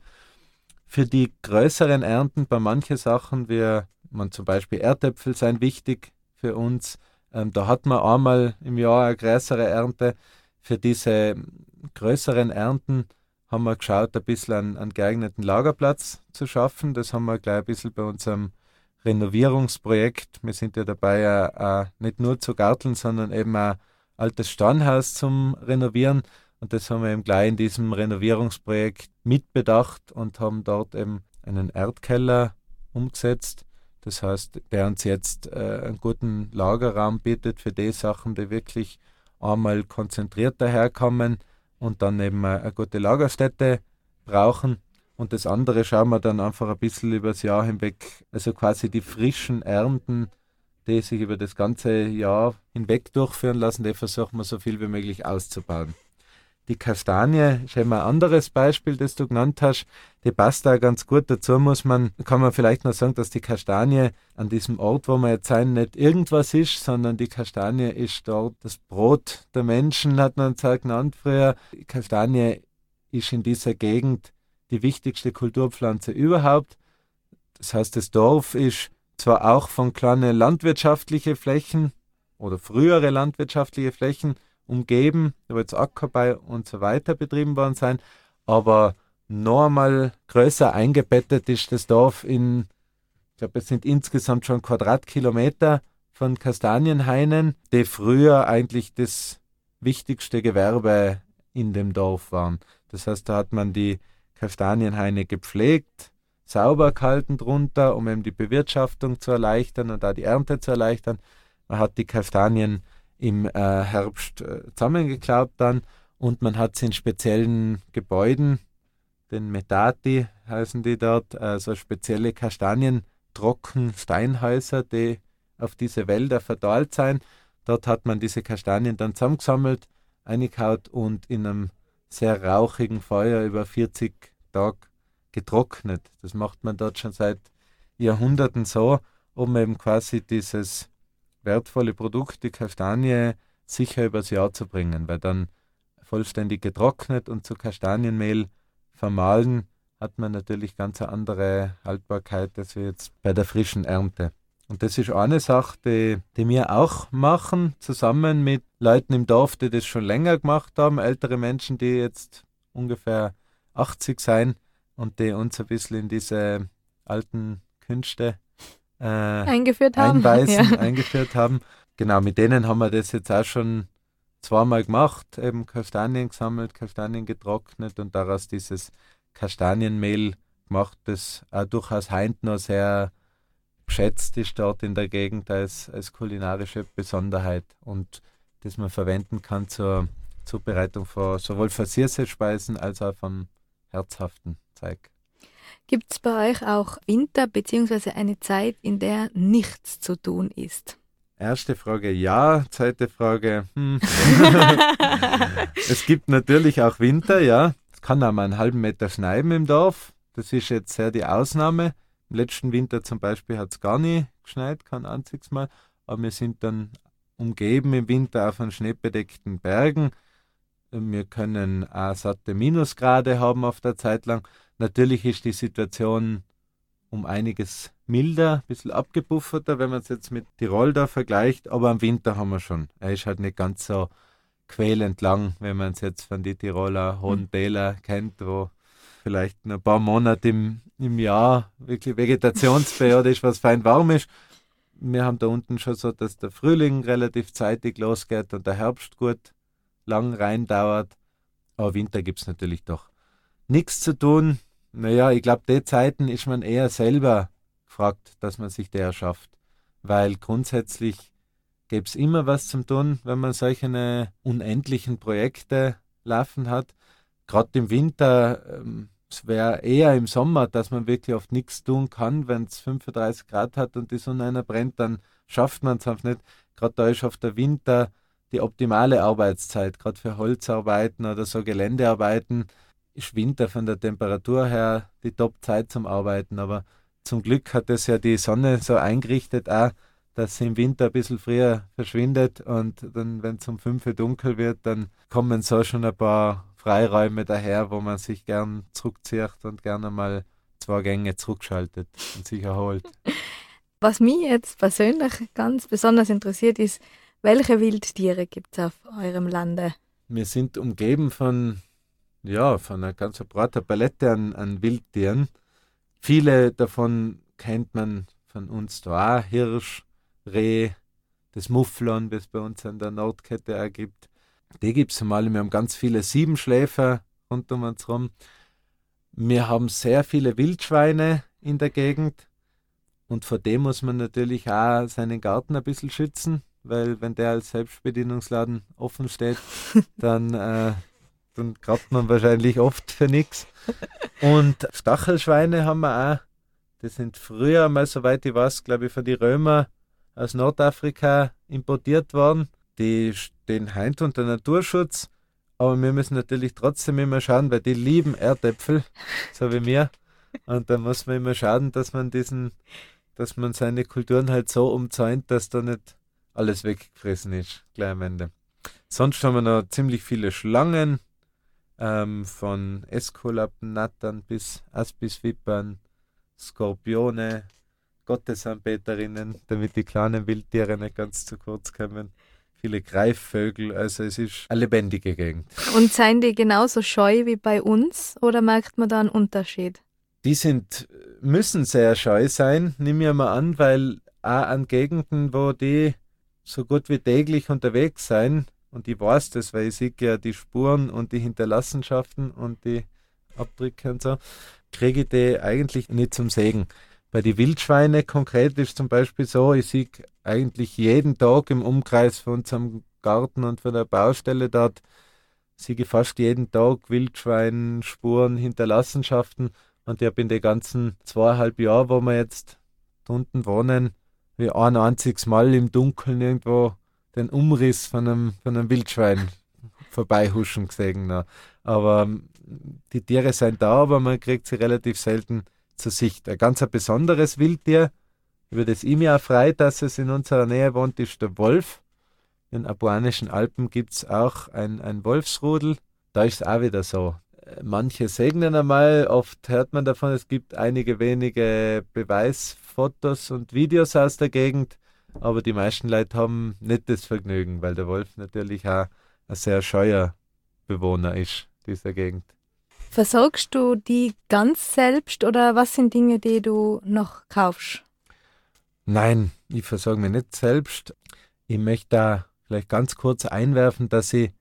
Für die größeren Ernten bei manchen Sachen, wie man zum Beispiel Erdäpfel sind wichtig für uns. Ähm, da hat man einmal im Jahr eine größere Ernte. Für diese größeren Ernten haben wir geschaut, ein bisschen einen, einen geeigneten Lagerplatz zu schaffen. Das haben wir gleich ein bisschen bei unserem Renovierungsprojekt. Wir sind ja dabei, äh, nicht nur zu garteln, sondern eben ein altes Steinhaus zum Renovieren. Und das haben wir eben gleich in diesem Renovierungsprojekt mitbedacht und haben dort eben einen Erdkeller umgesetzt. Das heißt, der uns jetzt äh, einen guten Lagerraum bietet für die Sachen, die wirklich einmal konzentriert daherkommen und dann eben eine, eine gute Lagerstätte brauchen. Und das andere schauen wir dann einfach ein bisschen übers Jahr hinweg, also quasi die frischen Ernten, die sich über das ganze Jahr hinweg durchführen lassen, die versuchen wir so viel wie möglich auszubauen. Die Kastanie ist eben ein anderes Beispiel, das du genannt hast. Die passt da ganz gut. Dazu muss man, kann man vielleicht noch sagen, dass die Kastanie an diesem Ort, wo wir jetzt sein, nicht irgendwas ist, sondern die Kastanie ist dort das Brot der Menschen, hat man es genannt früher. Die Kastanie ist in dieser Gegend die wichtigste Kulturpflanze überhaupt. Das heißt, das Dorf ist zwar auch von kleinen landwirtschaftlichen Flächen oder frühere landwirtschaftliche Flächen umgeben, da wird Ackerbau und so weiter betrieben worden sein, aber noch einmal größer eingebettet ist das Dorf in, ich glaube, es sind insgesamt schon Quadratkilometer von Kastanienhainen, die früher eigentlich das wichtigste Gewerbe in dem Dorf waren. Das heißt, da hat man die Kastanienhaine gepflegt, sauber gehalten drunter, um eben die Bewirtschaftung zu erleichtern und da die Ernte zu erleichtern. Man hat die Kastanien im äh, Herbst äh, zusammengeklaubt dann und man hat sie in speziellen Gebäuden, den Metati heißen die dort, also spezielle Kastanien, trocken Steinhäuser, die auf diese Wälder verdorrt sein. Dort hat man diese Kastanien dann zusammengesammelt, eingehaut und in einem sehr rauchigen Feuer über 40 Tage getrocknet. Das macht man dort schon seit Jahrhunderten so, um eben quasi dieses wertvolle Produkt, die Kastanie, sicher übers Jahr zu bringen, weil dann vollständig getrocknet und zu Kastanienmehl vermahlen, hat man natürlich ganz eine andere Haltbarkeit als jetzt bei der frischen Ernte. Und das ist eine Sache, die, die wir auch machen, zusammen mit Leuten im Dorf, die das schon länger gemacht haben, ältere Menschen, die jetzt ungefähr 80 sein und die uns ein bisschen in diese alten Künste äh, eingeführt haben. Einweisen, ja. eingeführt haben. Genau, mit denen haben wir das jetzt auch schon zweimal gemacht, eben Kastanien gesammelt, Kastanien getrocknet und daraus dieses Kastanienmehl gemacht, das auch durchaus heint noch sehr geschätzt ist dort in der Gegend als, als kulinarische Besonderheit und das man verwenden kann zur Zubereitung von sowohl Versiersespeisen als auch vom herzhaften Zeug. Gibt es bei euch auch Winter bzw. eine Zeit, in der nichts zu tun ist? Erste Frage ja, zweite Frage. Hm. es gibt natürlich auch Winter, ja. Es kann auch mal einen halben Meter schneien im Dorf. Das ist jetzt sehr die Ausnahme. Im letzten Winter zum Beispiel hat es gar nie geschneit, kein einziges Mal. Aber wir sind dann umgeben im Winter von schneebedeckten Bergen. Wir können auch satte Minusgrade haben auf der Zeit lang. Natürlich ist die Situation um einiges milder, ein bisschen abgebufferter, wenn man es jetzt mit Tirol da vergleicht, aber im Winter haben wir schon. Er ist halt nicht ganz so quälend lang, wenn man es jetzt von den Tiroler hohen hm. Täler mhm. kennt, wo vielleicht ein paar Monate im, im Jahr wirklich Vegetationsperiode ist, was fein warm ist. Wir haben da unten schon so, dass der Frühling relativ zeitig losgeht und der Herbst gut lang rein dauert. Aber Winter gibt es natürlich doch nichts zu tun. Naja, ich glaube, die Zeiten ist man eher selber gefragt, dass man sich der erschafft. Weil grundsätzlich gäbe es immer was zum tun, wenn man solche unendlichen Projekte laufen hat. Gerade im Winter, ähm, es wäre eher im Sommer, dass man wirklich oft nichts tun kann, wenn es 35 Grad hat und die Sonne einer brennt, dann schafft man es einfach nicht. Gerade da ist auf der Winter die optimale Arbeitszeit, gerade für Holzarbeiten oder so Geländearbeiten ist Winter von der Temperatur her die Top-Zeit zum Arbeiten. Aber zum Glück hat es ja die Sonne so eingerichtet, auch, dass sie im Winter ein bisschen früher verschwindet und dann, wenn es um 5 Uhr dunkel wird, dann kommen so schon ein paar Freiräume daher, wo man sich gern zurückzieht und gerne mal zwei Gänge zurückschaltet und sich erholt. Was mich jetzt persönlich ganz besonders interessiert ist, welche Wildtiere gibt es auf eurem Lande? Wir sind umgeben von ja, von einer ganz breiten Palette an, an Wildtieren. Viele davon kennt man von uns da auch. Hirsch, Reh, das Mufflon, das bei uns an der Nordkette auch gibt. Die gibt es mal. Wir haben ganz viele Siebenschläfer rund um uns herum. Wir haben sehr viele Wildschweine in der Gegend. Und vor dem muss man natürlich auch seinen Garten ein bisschen schützen, weil wenn der als Selbstbedienungsladen offen steht, dann äh, dann grabt man wahrscheinlich oft für nichts. Und Stachelschweine haben wir auch. Das sind früher mal, soweit ich weiß, glaube ich, von den Römer aus Nordafrika importiert worden. Die stehen heint unter Naturschutz, aber wir müssen natürlich trotzdem immer schauen, weil die lieben Erdäpfel, so wie mir. Und da muss man immer schauen, dass man diesen, dass man seine Kulturen halt so umzäunt, dass da nicht alles weggefressen ist, gleich am Ende. Sonst haben wir noch ziemlich viele Schlangen, ähm, von Esculappen, Nattern bis Aspisvippern, Skorpione, Gottesanbeterinnen, damit die kleinen Wildtiere nicht ganz zu kurz kommen. Viele Greifvögel, also es ist eine lebendige Gegend. Und seien die genauso scheu wie bei uns oder merkt man da einen Unterschied? Die sind, müssen sehr scheu sein, nimm mir mal an, weil auch an Gegenden, wo die so gut wie täglich unterwegs sein, und ich weiß das, weil ich sehe ja die Spuren und die Hinterlassenschaften und die Abdrücke und so, kriege ich die eigentlich nicht zum Segen. Bei den Wildschweine konkret ist zum Beispiel so, ich sehe eigentlich jeden Tag im Umkreis von unserem Garten und von der Baustelle dort, sehe ich fast jeden Tag Wildschweinspuren, Hinterlassenschaften und ich habe in den ganzen zweieinhalb Jahren, wo wir jetzt unten wohnen, wie ein einziges Mal im Dunkeln irgendwo den Umriss von einem, von einem Wildschwein vorbeihuschen gesehen. Noch. Aber ähm, die Tiere sind da, aber man kriegt sie relativ selten zur Sicht. Ein ganz ein besonderes Wildtier, über das ich mich auch freue, dass es in unserer Nähe wohnt, ist der Wolf. In den apuanischen Alpen gibt es auch ein, ein Wolfsrudel. Da ist es auch wieder so. Manche segnen einmal, oft hört man davon, es gibt einige wenige Beweis Fotos und Videos aus der Gegend, aber die meisten Leute haben nicht das Vergnügen, weil der Wolf natürlich auch ein sehr scheuer Bewohner ist, dieser Gegend. Versorgst du die ganz selbst oder was sind Dinge, die du noch kaufst? Nein, ich versorge mich nicht selbst. Ich möchte da vielleicht ganz kurz einwerfen, dass ich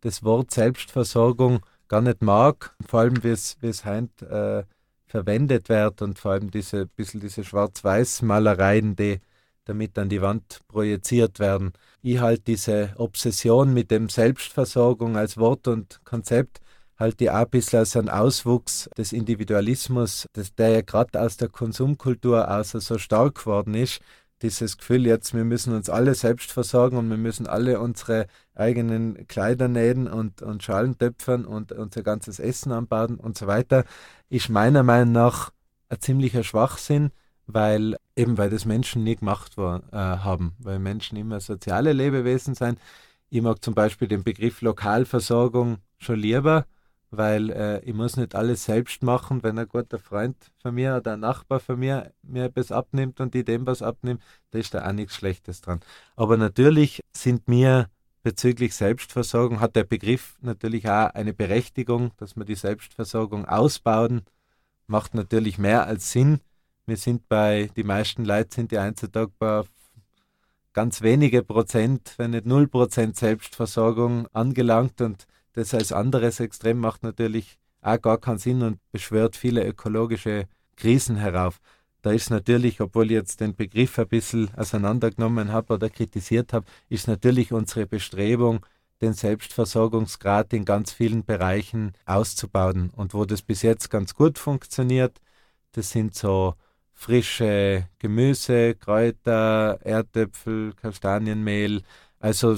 das Wort Selbstversorgung gar nicht mag, vor allem wie es, wie es heute äh, verwendet wird und vor allem diese bisschen diese Schwarz-Weiß-Malereien, die damit an die Wand projiziert werden. Ich halte diese Obsession mit dem Selbstversorgung als Wort und Konzept halte ich auch ein bisschen als einen Auswuchs des Individualismus, das, der ja gerade aus der Konsumkultur außer so stark geworden ist. Dieses Gefühl jetzt, wir müssen uns alle selbst versorgen und wir müssen alle unsere eigenen Kleider nähen und, und Schalen töpfern und unser ganzes Essen anbauen und so weiter, ist meiner Meinung nach ein ziemlicher Schwachsinn, weil eben weil das Menschen nie gemacht war, äh, haben, weil Menschen immer soziale Lebewesen sind. Ich mag zum Beispiel den Begriff Lokalversorgung schon lieber, weil äh, ich muss nicht alles selbst machen, wenn ein guter Freund von mir oder ein Nachbar von mir mir etwas abnimmt und ich dem was abnimmt, da ist da auch nichts Schlechtes dran. Aber natürlich sind mir bezüglich Selbstversorgung, hat der Begriff natürlich auch eine Berechtigung, dass wir die Selbstversorgung ausbauen, macht natürlich mehr als Sinn. Wir sind bei, die meisten Leute sind ja heutzutage bei ganz wenige Prozent, wenn nicht null Prozent Selbstversorgung angelangt und das als anderes Extrem macht natürlich auch gar keinen Sinn und beschwört viele ökologische Krisen herauf. Da ist natürlich, obwohl ich jetzt den Begriff ein bisschen auseinandergenommen habe oder kritisiert habe, ist natürlich unsere Bestrebung, den Selbstversorgungsgrad in ganz vielen Bereichen auszubauen. Und wo das bis jetzt ganz gut funktioniert, das sind so frische Gemüse, Kräuter, Erdäpfel, Kastanienmehl, also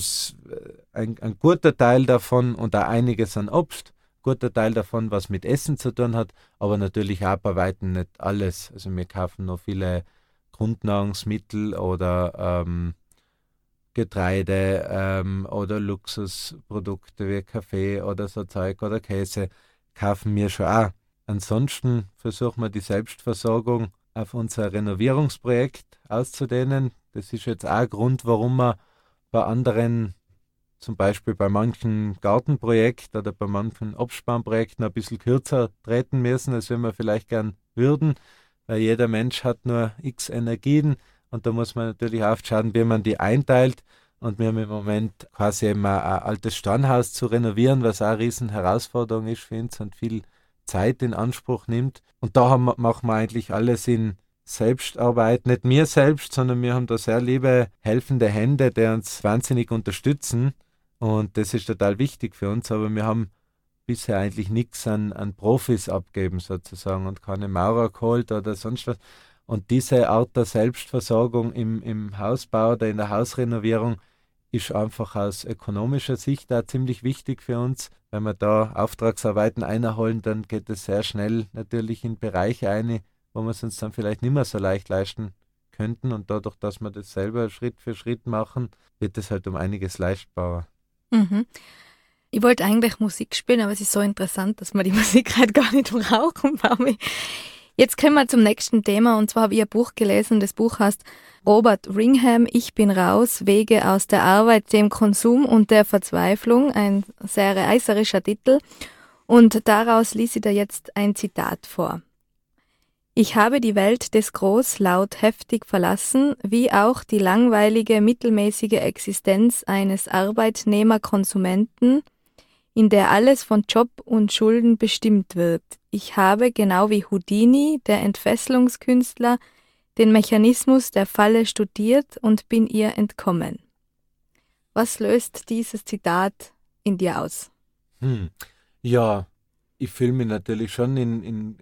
ein, ein guter Teil davon und auch einiges an Obst, guter Teil davon, was mit Essen zu tun hat, aber natürlich auch bei weitem nicht alles. Also wir kaufen noch viele Grundnahrungsmittel oder ähm, Getreide ähm, oder Luxusprodukte wie Kaffee oder so Zeug oder Käse kaufen wir schon auch. Ansonsten versuchen wir die Selbstversorgung auf unser Renovierungsprojekt auszudehnen. Das ist jetzt auch ein Grund, warum wir bei anderen, zum Beispiel bei manchen Gartenprojekten oder bei manchen Obstbaumprojekten ein bisschen kürzer treten müssen, als wenn wir vielleicht gern würden, weil jeder Mensch hat nur x Energien und da muss man natürlich aufschauen, wie man die einteilt. Und wir haben im Moment quasi ein, ein altes Steinhaus zu renovieren, was auch eine riesen Herausforderung ist für uns und viel Zeit in Anspruch nimmt. Und da haben, machen wir eigentlich alles in Selbstarbeit, nicht mir selbst, sondern wir haben da sehr liebe, helfende Hände, die uns wahnsinnig unterstützen. Und das ist total wichtig für uns, aber wir haben bisher eigentlich nichts an, an Profis abgeben sozusagen und keine Maurer geholt oder sonst was. Und diese Art der Selbstversorgung im, im Hausbau oder in der Hausrenovierung ist einfach aus ökonomischer Sicht da ziemlich wichtig für uns. Wenn wir da Auftragsarbeiten einholen, dann geht es sehr schnell natürlich in Bereiche ein, wo wir es uns dann vielleicht nicht mehr so leicht leisten könnten. Und dadurch, dass wir das selber Schritt für Schritt machen, wird es halt um einiges leichtbarer. Mhm. Ich wollte eigentlich Musik spielen, aber es ist so interessant, dass man die Musik halt gar nicht brauchen. Jetzt kommen wir zum nächsten Thema und zwar habe ich ein Buch gelesen. Das Buch heißt Robert Ringham, Ich bin raus, Wege aus der Arbeit, dem Konsum und der Verzweiflung. Ein sehr reißerischer Titel. Und daraus ließ ich da jetzt ein Zitat vor. Ich habe die Welt des Großlaut heftig verlassen, wie auch die langweilige, mittelmäßige Existenz eines Arbeitnehmerkonsumenten, in der alles von Job und Schulden bestimmt wird. Ich habe, genau wie Houdini, der Entfesselungskünstler, den Mechanismus der Falle studiert und bin ihr entkommen. Was löst dieses Zitat in dir aus? Hm. Ja, ich fühle mich natürlich schon in, in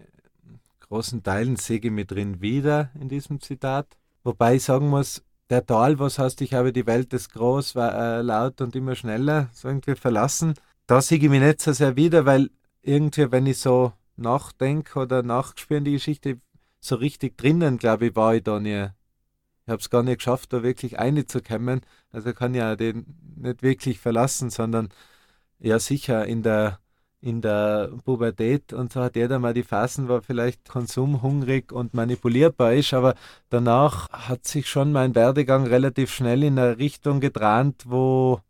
großen Teilen ich mich drin wieder in diesem Zitat. Wobei ich sagen muss, der Tal, was heißt, ich habe die Welt des Groß, war äh, laut und immer schneller, so irgendwie verlassen. Da sehe ich mich nicht so sehr wieder, weil irgendwie, wenn ich so nachdenke oder nachspüre in die Geschichte, so richtig drinnen, glaube ich, war ich da nie. Ich habe es gar nicht geschafft, da wirklich einzukommen. Also kann ja den nicht wirklich verlassen, sondern ja sicher in der in der Pubertät und so hat jeder mal die Phasen, wo vielleicht konsumhungrig und manipulierbar ist, aber danach hat sich schon mein Werdegang relativ schnell in eine Richtung gedreht, wo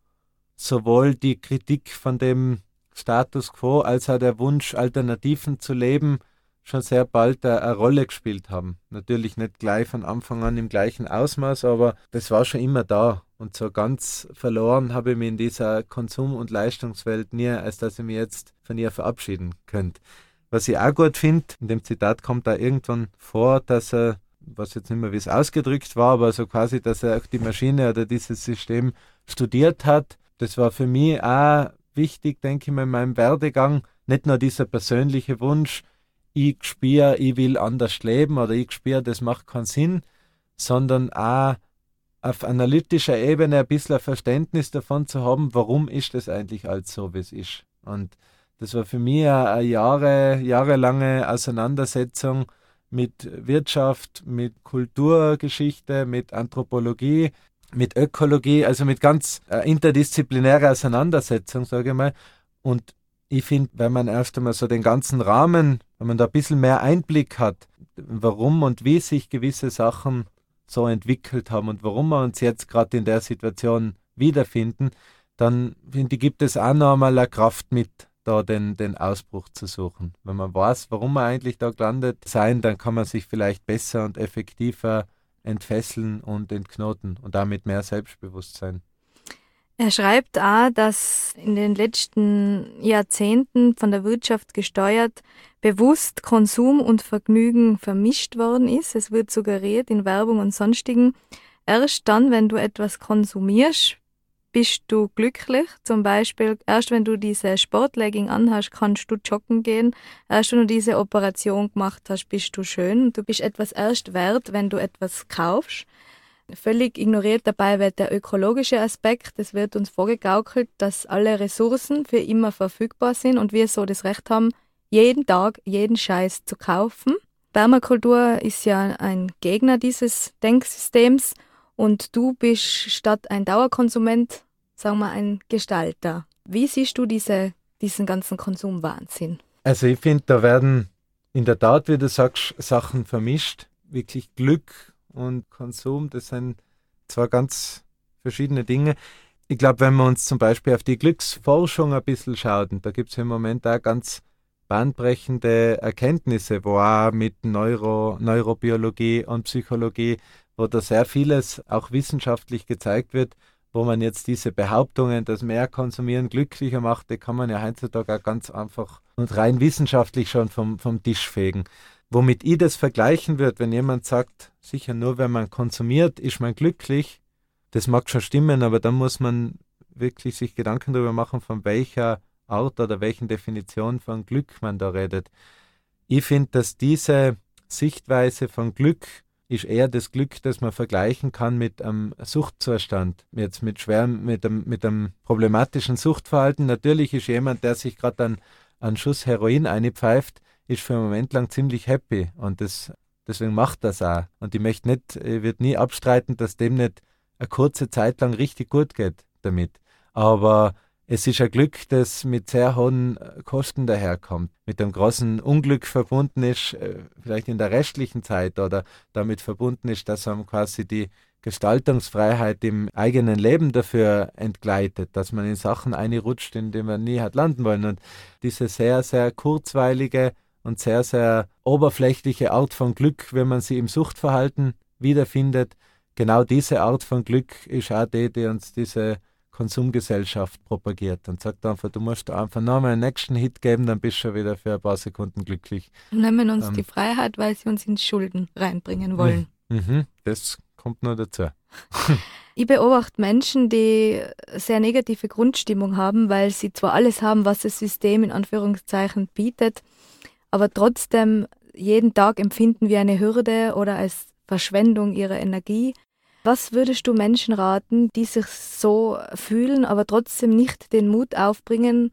sowohl die Kritik von dem Status quo als auch der Wunsch, Alternativen zu leben, schon sehr bald eine Rolle gespielt haben. Natürlich nicht gleich von Anfang an im gleichen Ausmaß, aber das war schon immer da. Und so ganz verloren habe ich mich in dieser Konsum- und Leistungswelt nie, als dass ich mich jetzt von ihr verabschieden könnte. Was ich auch gut finde, in dem Zitat kommt da irgendwann vor, dass er, was jetzt nicht mehr wie es ausgedrückt war, aber so quasi, dass er auch die Maschine oder dieses System studiert hat. Das war für mich auch wichtig, denke ich mal, in meinem Werdegang. Nicht nur dieser persönliche Wunsch, ich spüre, ich will anders leben oder ich spüre, das macht keinen Sinn, sondern auch auf analytischer Ebene ein bisschen ein Verständnis davon zu haben, warum ist das eigentlich alles so, wie es ist. Und das war für mich eine Jahre, jahrelange Auseinandersetzung mit Wirtschaft, mit Kulturgeschichte, mit Anthropologie, mit Ökologie, also mit ganz äh, interdisziplinärer Auseinandersetzung, sage ich mal. Und ich finde, wenn man erst einmal so den ganzen Rahmen, wenn man da ein bisschen mehr Einblick hat, warum und wie sich gewisse Sachen so entwickelt haben und warum wir uns jetzt gerade in der Situation wiederfinden, dann finde ich, gibt es auch noch einmal eine Kraft mit, da den, den Ausbruch zu suchen. Wenn man weiß, warum wir eigentlich da gelandet sein, dann kann man sich vielleicht besser und effektiver entfesseln und entknoten und damit mehr Selbstbewusstsein. Er schreibt auch, dass in den letzten Jahrzehnten von der Wirtschaft gesteuert bewusst Konsum und Vergnügen vermischt worden ist. Es wird suggeriert in Werbung und sonstigen. Erst dann, wenn du etwas konsumierst, bist du glücklich. Zum Beispiel, erst wenn du diese Sportlegging anhast, kannst du joggen gehen. Erst wenn du diese Operation gemacht hast, bist du schön. Du bist etwas erst wert, wenn du etwas kaufst. Völlig ignoriert dabei wird der ökologische Aspekt. Es wird uns vorgegaukelt, dass alle Ressourcen für immer verfügbar sind und wir so das Recht haben, jeden Tag jeden Scheiß zu kaufen. Permakultur ist ja ein Gegner dieses Denksystems und du bist statt ein Dauerkonsument, sagen wir, ein Gestalter. Wie siehst du diese, diesen ganzen Konsumwahnsinn? Also ich finde, da werden in der Tat, wie du sagst, Sachen vermischt. Wirklich Glück und Konsum, das sind zwar ganz verschiedene Dinge. Ich glaube, wenn wir uns zum Beispiel auf die Glücksforschung ein bisschen schauen, da gibt es im Moment auch ganz bahnbrechende Erkenntnisse, wo auch mit Neuro, Neurobiologie und Psychologie, wo da sehr vieles auch wissenschaftlich gezeigt wird, wo man jetzt diese Behauptungen, dass mehr Konsumieren glücklicher macht, die kann man ja heutzutage auch ganz einfach und rein wissenschaftlich schon vom, vom Tisch fegen. Womit ich das vergleichen würde, wenn jemand sagt, sicher nur wenn man konsumiert, ist man glücklich, das mag schon stimmen, aber dann muss man wirklich sich Gedanken darüber machen, von welcher Art oder welchen Definition von Glück man da redet. Ich finde, dass diese Sichtweise von Glück ist eher das Glück, das man vergleichen kann mit einem Suchtzustand, jetzt mit schwerem, mit einem, mit einem problematischen Suchtverhalten. Natürlich ist jemand, der sich gerade an einen Schuss Heroin einpfeift, ist für einen Moment lang ziemlich happy und das, deswegen macht das auch. Und ich möchte nicht, ich würde nie abstreiten, dass dem nicht eine kurze Zeit lang richtig gut geht damit. Aber es ist ein Glück, das mit sehr hohen Kosten daherkommt, mit einem großen Unglück verbunden ist, äh, vielleicht in der restlichen Zeit oder damit verbunden ist, dass man quasi die Gestaltungsfreiheit im eigenen Leben dafür entgleitet, dass man in Sachen einrutscht, in denen man nie hat landen wollen. Und diese sehr, sehr kurzweilige und sehr, sehr oberflächliche Art von Glück, wenn man sie im Suchtverhalten wiederfindet. Genau diese Art von Glück ist auch die, die uns diese Konsumgesellschaft propagiert und sagt einfach, du musst einfach nochmal einen nächsten Hit geben, dann bist du schon wieder für ein paar Sekunden glücklich. Nehmen uns ähm, die Freiheit, weil sie uns in Schulden reinbringen wollen. Mhm, das kommt nur dazu. ich beobachte Menschen, die sehr negative Grundstimmung haben, weil sie zwar alles haben, was das System in Anführungszeichen bietet, aber trotzdem jeden Tag empfinden wie eine Hürde oder als Verschwendung ihrer Energie. Was würdest du Menschen raten, die sich so fühlen, aber trotzdem nicht den Mut aufbringen,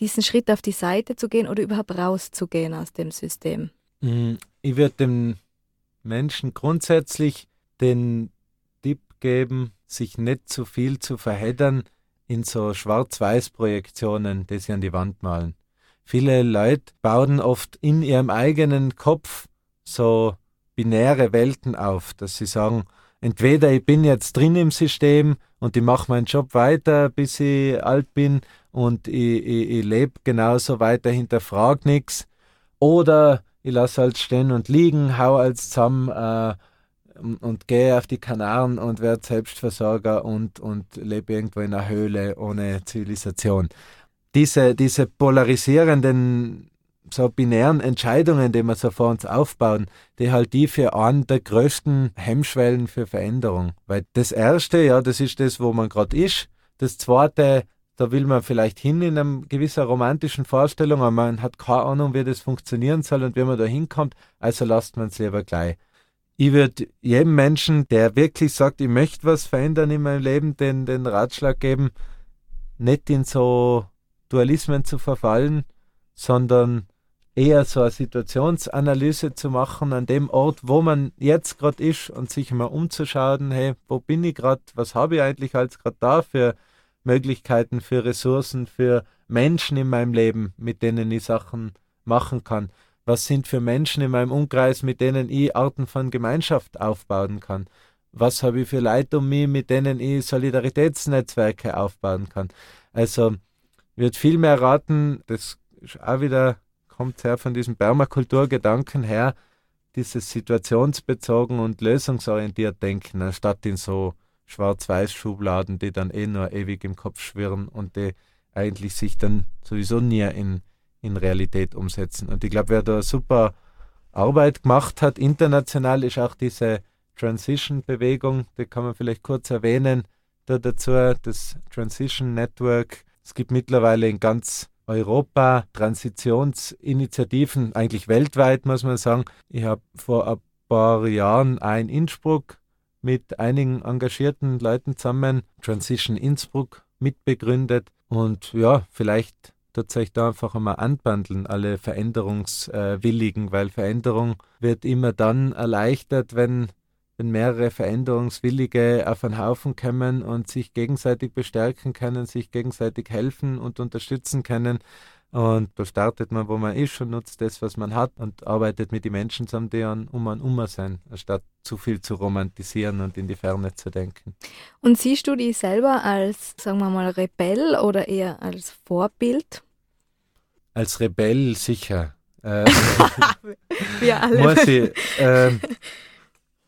diesen Schritt auf die Seite zu gehen oder überhaupt rauszugehen aus dem System? Mm, ich würde dem Menschen grundsätzlich den Tipp geben, sich nicht zu viel zu verheddern in so Schwarz-Weiß-Projektionen, die sie an die Wand malen. viele Leute bauen oft in ihrem eigenen Kopf so binäre Welten auf, dass sie sagen, entweder ich bin jetzt drin im System und ich mache meinen Job weiter, bis ich alt bin und ich, ich, ich lebe genauso weiter, hinterfrag nichts, oder ich lasse halt stehen und liegen, hau als zusammen äh, und gehe auf die Kanaren und werde Selbstversorger und, und lebe irgendwo in einer Höhle ohne Zivilisation. Diese, diese polarisierenden so binären Entscheidungen, die wir so vor uns aufbauen, die halt die für einen der größten Hemmschwellen für Veränderung. Weil das erste, ja, das ist das, wo man gerade ist. Das zweite, da will man vielleicht hin in einer gewissen romantischen Vorstellung, aber man hat keine Ahnung, wie das funktionieren soll und wie man da hinkommt, also lasst man es lieber gleich. Ich würde jedem Menschen, der wirklich sagt, ich möchte was verändern in meinem Leben, den, den Ratschlag geben, nicht in so Dualismen zu verfallen, sondern eher so eine Situationsanalyse zu machen an dem Ort, wo man jetzt gerade ist und sich mal umzuschauen, hey, wo bin ich gerade, was habe ich eigentlich als gerade da für Möglichkeiten, für Ressourcen, für Menschen in meinem Leben, mit denen ich Sachen machen kann. Was sind für Menschen in meinem Umkreis, mit denen ich Arten von Gemeinschaft aufbauen kann? Was habe ich für Leute um mich, mit denen ich Solidaritätsnetzwerke aufbauen kann? Also wird viel mehr raten, das ist auch wieder kommt sehr von diesem Permakulturgedanken her, dieses situationsbezogen und lösungsorientiert denken, anstatt in so Schwarz-Weiß-Schubladen, die dann eh nur ewig im Kopf schwirren und die eigentlich sich dann sowieso nie in, in Realität umsetzen. Und ich glaube, wer da super Arbeit gemacht hat, international, ist auch diese Transition-Bewegung, die kann man vielleicht kurz erwähnen, da dazu das Transition Network. Es gibt mittlerweile in ganz Europa Transitionsinitiativen, eigentlich weltweit muss man sagen. Ich habe vor ein paar Jahren ein Innsbruck mit einigen engagierten Leuten zusammen Transition Innsbruck mitbegründet und ja, vielleicht tut sich da einfach einmal anbandeln, alle Veränderungswilligen, weil Veränderung wird immer dann erleichtert, wenn wenn mehrere Veränderungswillige auf einen Haufen kommen und sich gegenseitig bestärken können, sich gegenseitig helfen und unterstützen können. Und da startet man, wo man ist und nutzt das, was man hat und arbeitet mit den Menschen zusammen, die um einen Ummer sein, anstatt zu viel zu romantisieren und in die Ferne zu denken. Und siehst du dich selber als, sagen wir mal, Rebell oder eher als Vorbild? Als Rebell sicher. Äh, Wir alle. Muss ich, äh,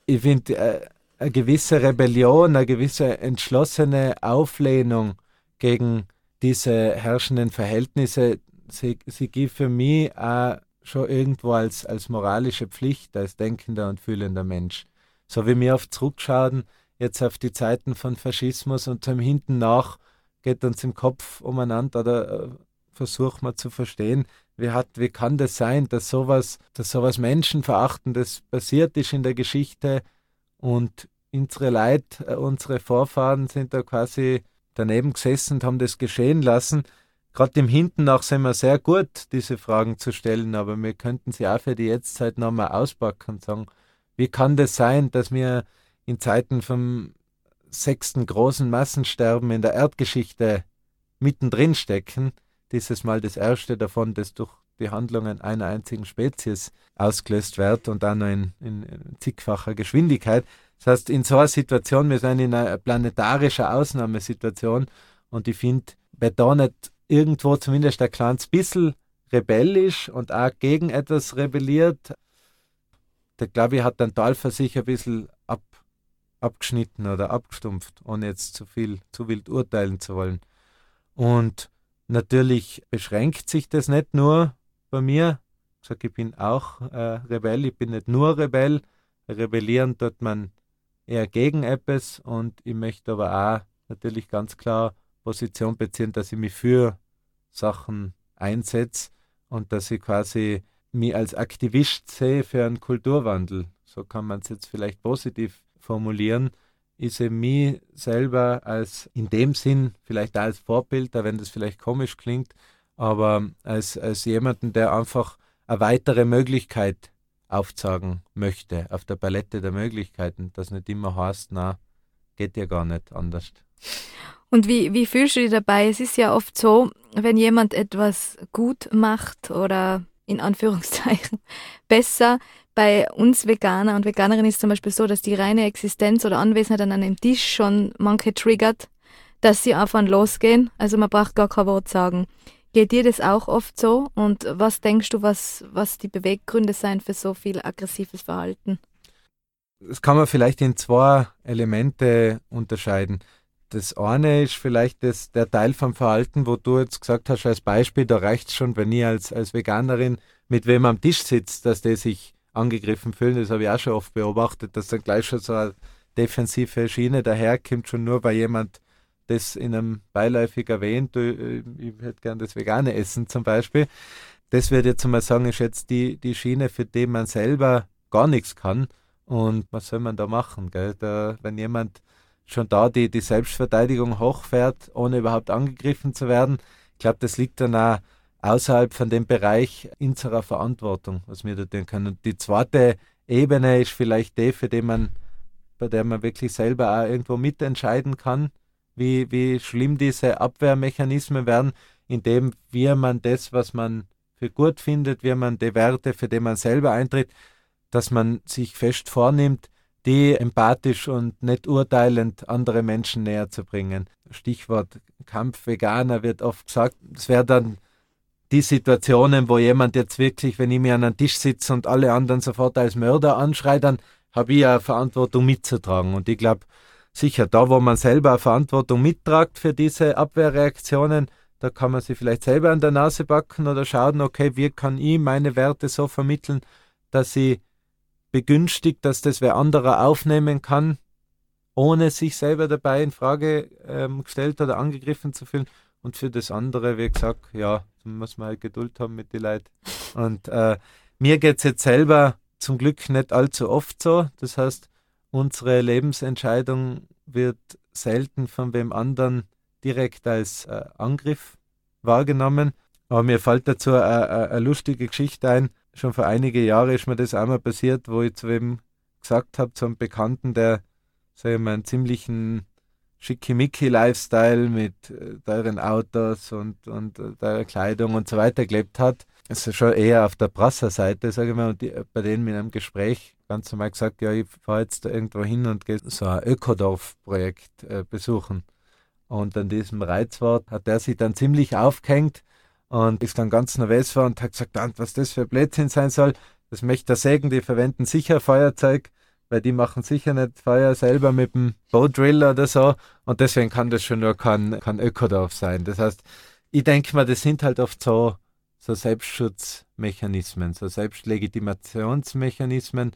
ich finde, äh, eine gewisse Rebellion, eine gewisse entschlossene Auflehnung gegen diese herrschenden Verhältnisse, sie, sie gibt für mich auch schon irgendwo als, als moralische Pflicht, als denkender und fühlender Mensch. So wie wir oft zurückschauen, jetzt auf die Zeiten von Faschismus und zum Hinten nach geht uns im Kopf umeinander oder äh, versucht man zu verstehen, wie, hat, wie kann das sein, dass sowas, dass sowas Menschenverachtendes passiert ist in der Geschichte und unsere Leid, äh, unsere Vorfahren sind da quasi daneben gesessen und haben das geschehen lassen. Gerade im Hinten nach sind wir sehr gut, diese Fragen zu stellen, aber wir könnten sie auch für die Jetztzeit nochmal auspacken und sagen, wie kann das sein, dass wir in Zeiten vom sechsten großen Massensterben in der Erdgeschichte mittendrin stecken dieses Mal das erste davon, das durch die Handlungen einer einzigen Spezies ausgelöst wird und dann in, in, zigfacher Geschwindigkeit. Das heißt, in so einer Situation, wir sind in einer planetarischer Ausnahmesituation und ich finde, wer da nicht irgendwo zumindest ein kleines bisschen rebellisch und auch gegen etwas rebelliert, der glaube ich hat den Tal für sich ein bisschen ab, abgeschnitten oder abgestumpft, ohne jetzt zu viel, zu wild urteilen zu wollen. Und Natürlich beschränkt sich das nicht nur bei mir. Ich sage, ich bin auch äh, Rebell, ich bin nicht nur Rebell. Rebellieren tut man eher gegen etwas und ich möchte aber auch natürlich ganz klar Position beziehen, dass ich mich für Sachen einsetze und dass ich quasi mich als Aktivist sehe für einen Kulturwandel. So kann man es jetzt vielleicht positiv formulieren ich sehe mich selber als in dem Sinn vielleicht als Vorbild, auch wenn das vielleicht komisch klingt, aber als, als jemanden, der einfach eine weitere Möglichkeit aufzeigen möchte auf der Palette der Möglichkeiten, das nicht immer heißt, na, geht ja gar nicht anders. Und wie, wie fühlst du dich dabei? Es ist ja oft so, wenn jemand etwas gut macht oder in Anführungszeichen besser, bei uns Veganer und Veganerinnen ist zum Beispiel so, dass die reine Existenz oder Anwesenheit an einem Tisch schon manche triggert, dass sie einfach losgehen. Also man braucht gar kein Wort sagen. Geht dir das auch oft so? Und was denkst du, was, was die Beweggründe sein für so viel aggressives Verhalten? Das kann man vielleicht in zwei Elemente unterscheiden. Das eine ist vielleicht das, der Teil vom Verhalten, wo du jetzt gesagt hast, als Beispiel, da reicht es schon, wenn ich als, als Veganerin mit wem am Tisch sitzt, dass der sich angegriffen fühlen. Das habe ich auch schon oft beobachtet, dass dann gleich schon so eine defensive Schiene daherkommt, schon nur weil jemand das in einem beiläufig erwähnt, äh, ich hätte gern das vegane Essen zum Beispiel. Das würde jetzt mal sagen, ist jetzt die, die Schiene, für die man selber gar nichts kann. Und was soll man da machen? Gell? Da, wenn jemand schon da die, die Selbstverteidigung hochfährt, ohne überhaupt angegriffen zu werden, ich glaube, das liegt dann auch außerhalb von dem Bereich unserer Verantwortung, was wir da tun können. Und die zweite Ebene ist vielleicht die, für die man, bei der man wirklich selber auch irgendwo mitentscheiden kann, wie, wie schlimm diese Abwehrmechanismen werden, indem wie man das, was man für gut findet, wie man die Werte, für die man selber eintritt, dass man sich fest vornimmt, die empathisch und nicht urteilend andere Menschen näher zu bringen. Stichwort Kampf Veganer wird oft gesagt, es wäre dann die Situationen, wo jemand jetzt wirklich, wenn ich mir an einen Tisch sitze und alle anderen sofort als Mörder anschreit, dann habe ich ja Verantwortung mitzutragen. Und ich glaube, sicher, da wo man selber Verantwortung mittragt für diese Abwehrreaktionen, da kann man sich vielleicht selber an der Nase backen oder schauen, okay, wie kann ich meine Werte so vermitteln, dass sie begünstigt, dass das wer anderer aufnehmen kann, ohne sich selber dabei in Frage ähm, gestellt oder angegriffen zu fühlen. Und für das andere, wie gesagt, ja, muss man halt Geduld haben mit den Leuten. Und äh, mir geht es jetzt selber zum Glück nicht allzu oft so. Das heißt, unsere Lebensentscheidung wird selten von wem anderen direkt als äh, Angriff wahrgenommen. Aber mir fällt dazu eine lustige Geschichte ein. Schon vor einige Jahre ist mir das einmal passiert, wo ich zu wem gesagt habe, zu einem Bekannten, der, sag ich mal, einen ziemlichen Schickimicki-Lifestyle mit äh, teuren Autos und, und äh, teurer Kleidung und so weiter gelebt hat. Es ist schon eher auf der Prasser-Seite, sage ich mal, und die, bei denen in einem Gespräch ganz normal gesagt, ja, ich fahre jetzt da irgendwo hin und gehe so ein Ökodorf-Projekt äh, besuchen. Und an diesem Reizwort hat er sich dann ziemlich aufgehängt und ist dann ganz nervös war und hat gesagt, was das für Blödsinn sein soll. Das möchte er sägen, die verwenden sicher Feuerzeug weil die machen sicher nicht Feuer selber mit dem Bowdriller oder so und deswegen kann das schon nur kein, kein Ökodorf sein. Das heißt, ich denke mal, das sind halt oft so, so Selbstschutzmechanismen, so Selbstlegitimationsmechanismen,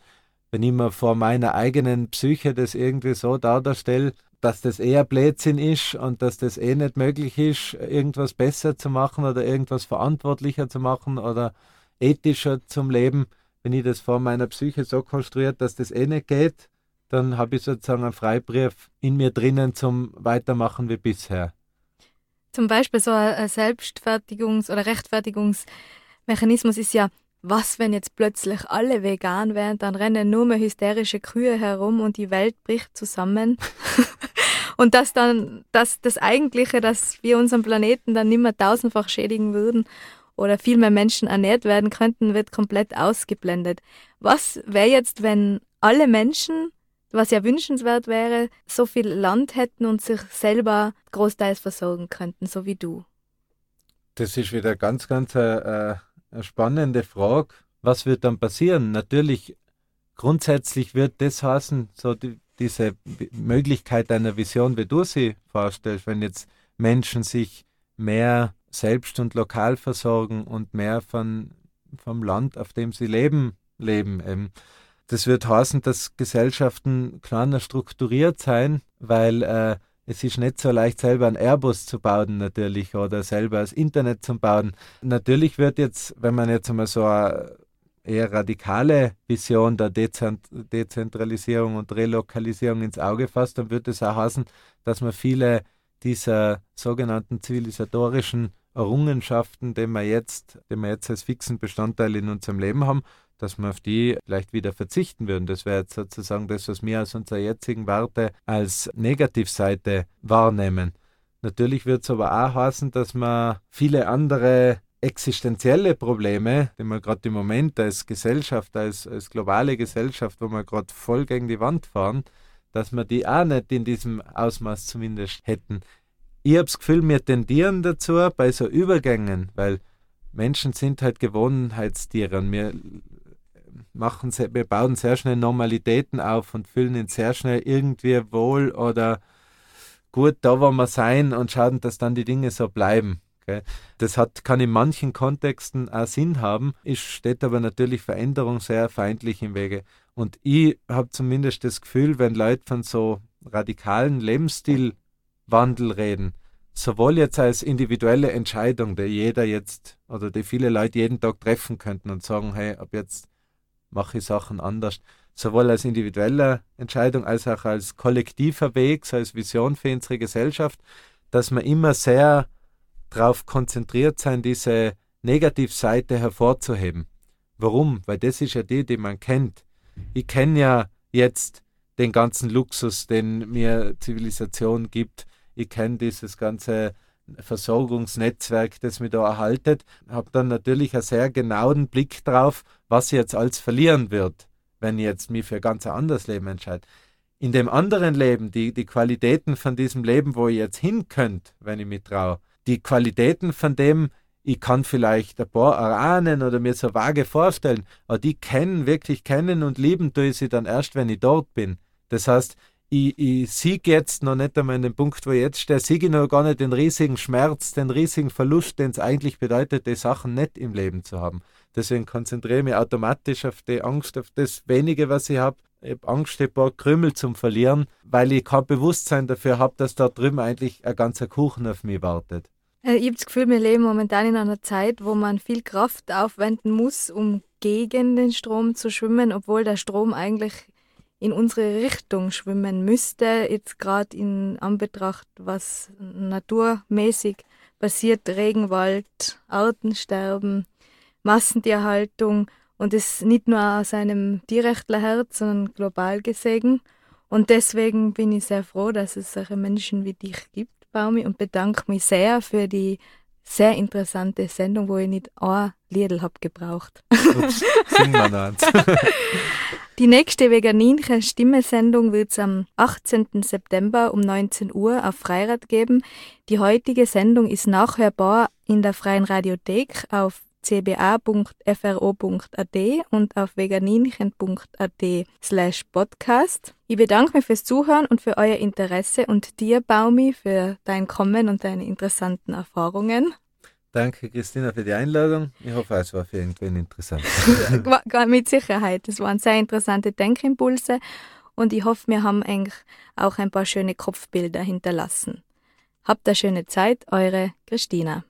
wenn ich mir vor meiner eigenen Psyche das irgendwie so darstelle, dass das eher Blödsinn ist und dass das eh nicht möglich ist, irgendwas besser zu machen oder irgendwas verantwortlicher zu machen oder ethischer zum Leben, wenn ich das vor meiner Psyche so konstruiert, dass das eh nicht geht, dann habe ich sozusagen einen Freibrief in mir drinnen zum Weitermachen wie bisher. Zum Beispiel so ein Selbstfertigungs- oder Rechtfertigungsmechanismus ist ja, was, wenn jetzt plötzlich alle vegan wären, dann rennen nur mehr hysterische Kühe herum und die Welt bricht zusammen. und dass dann dass das Eigentliche, dass wir unseren Planeten dann nicht mehr tausendfach schädigen würden oder viel mehr Menschen ernährt werden könnten, wird komplett ausgeblendet. Was wäre jetzt, wenn alle Menschen, was ja wünschenswert wäre, so viel Land hätten und sich selber großteils versorgen könnten, so wie du? Das ist wieder ganz, ganz eine, äh, äh, eine spannende Frage. Was wird dann passieren? Natürlich, grundsätzlich wird das heißen, so die, diese Möglichkeit einer Vision, wie du sie vorstellst, wenn jetzt Menschen sich mehr selbst und lokal versorgen und mehr von, vom Land, auf dem sie leben, leben. Ähm, das wird heißen, dass Gesellschaften kleiner strukturiert sein, weil äh, es ist nicht so leicht, selber ein Airbus zu bauen natürlich oder selber das Internet zu bauen. Natürlich wird jetzt, wenn man jetzt einmal so eine eher radikale Vision der Dezentralisierung und Relokalisierung ins Auge fasst, dann wird es auch heißen, dass man viele dieser sogenannten zivilisatorischen Errungenschaften, die wir jetzt, die wir jetzt als fixen Bestandteil in unserem Leben haben, dass wir auf die vielleicht wieder verzichten würden. Das wäre jetzt sozusagen das, was wir aus unserer jetzigen Warte als Negativseite wahrnehmen. Natürlich wird es aber auch heißen, dass man viele andere existenzielle Probleme, die wir gerade im Moment als Gesellschaft, als, als globale Gesellschaft, wo wir gerade voll gegen die Wand fahren, dass wir die auch nicht in diesem Ausmaß zumindest hätten. Ich habe das Gefühl, wir tendieren dazu bei so Übergängen, weil Menschen sind halt Gewohnheitstiere und wir machen, wir bauen sehr schnell Normalitäten auf und fühlen ihn sehr schnell irgendwie wohl oder gut, da wollen wir sein und schauen, dass dann die Dinge so bleiben. Das hat, kann in manchen Kontexten auch Sinn haben, es steht aber natürlich Veränderung sehr feindlich im Wege. Und ich habe zumindest das Gefühl, wenn Leute von so radikalen Lebensstilwandel reden, sowohl jetzt als individuelle Entscheidung, die jeder jetzt oder die viele Leute jeden Tag treffen könnten und sagen, hey, ab jetzt mache ich Sachen anders, sowohl als individuelle Entscheidung als auch als kollektiver Weg, so als Vision für unsere Gesellschaft, dass wir immer sehr darauf konzentriert sein, diese Negativseite hervorzuheben. Warum? Weil das ist ja die, die man kennt. Ich kenne ja jetzt den ganzen Luxus, den mir Zivilisation gibt. Ich kenne dieses ganze Versorgungsnetzwerk, das mir da erhaltet, habe dann natürlich einen sehr genauen Blick drauf, was jetzt als verlieren wird, wenn ich jetzt mich für ein ganz anderes Leben entscheide. In dem anderen Leben, die, die Qualitäten von diesem Leben, wo ich jetzt hin könnte, wenn ich mich traue, die Qualitäten von dem, ich kann vielleicht ein paar erahnen oder mir so vage vorstellen, aber die kennen, wirklich kennen und lieben tue ich sie dann erst, wenn ich dort bin. Das heißt, ich, ich siege jetzt noch nicht einmal in den Punkt, wo ich jetzt stehe, siege noch gar nicht den riesigen Schmerz, den riesigen Verlust, den es eigentlich bedeutet, die Sachen nicht im Leben zu haben. Deswegen konzentriere ich mich automatisch auf die Angst, auf das wenige, was ich habe. Ich habe Angst, ein paar Krümel zum Verlieren, weil ich kein Bewusstsein dafür habe, dass da drüben eigentlich ein ganzer Kuchen auf mich wartet. Äh, ich habe das Gefühl, wir leben momentan in einer Zeit, wo man viel Kraft aufwenden muss, um gegen den Strom zu schwimmen, obwohl der Strom eigentlich in unsere Richtung schwimmen müsste, jetzt gerade in Anbetracht, was naturmäßig passiert, Regenwald, Artensterben, Massentierhaltung und es nicht nur aus einem Tierrechtlerherz, sondern global gesehen. Und deswegen bin ich sehr froh, dass es solche Menschen wie dich gibt, Baumi, und bedanke mich sehr für die sehr interessante Sendung, wo ich nicht ein Liedl habe gebraucht. Ups, eins. Die nächste Veganinchen Stimmesendung wird es am 18. September um 19 Uhr auf Freirad geben. Die heutige Sendung ist nachhörbar in der Freien Radiothek auf cba.fro.at und auf veganinchen.at slash podcast. Ich bedanke mich fürs Zuhören und für euer Interesse und dir, Baumi, für dein Kommen und deine interessanten Erfahrungen. Danke, Christina, für die Einladung. Ich hoffe, es war für irgendwen interessant. Mit Sicherheit. Es waren sehr interessante Denkimpulse und ich hoffe, wir haben eigentlich auch ein paar schöne Kopfbilder hinterlassen. Habt eine schöne Zeit, eure Christina.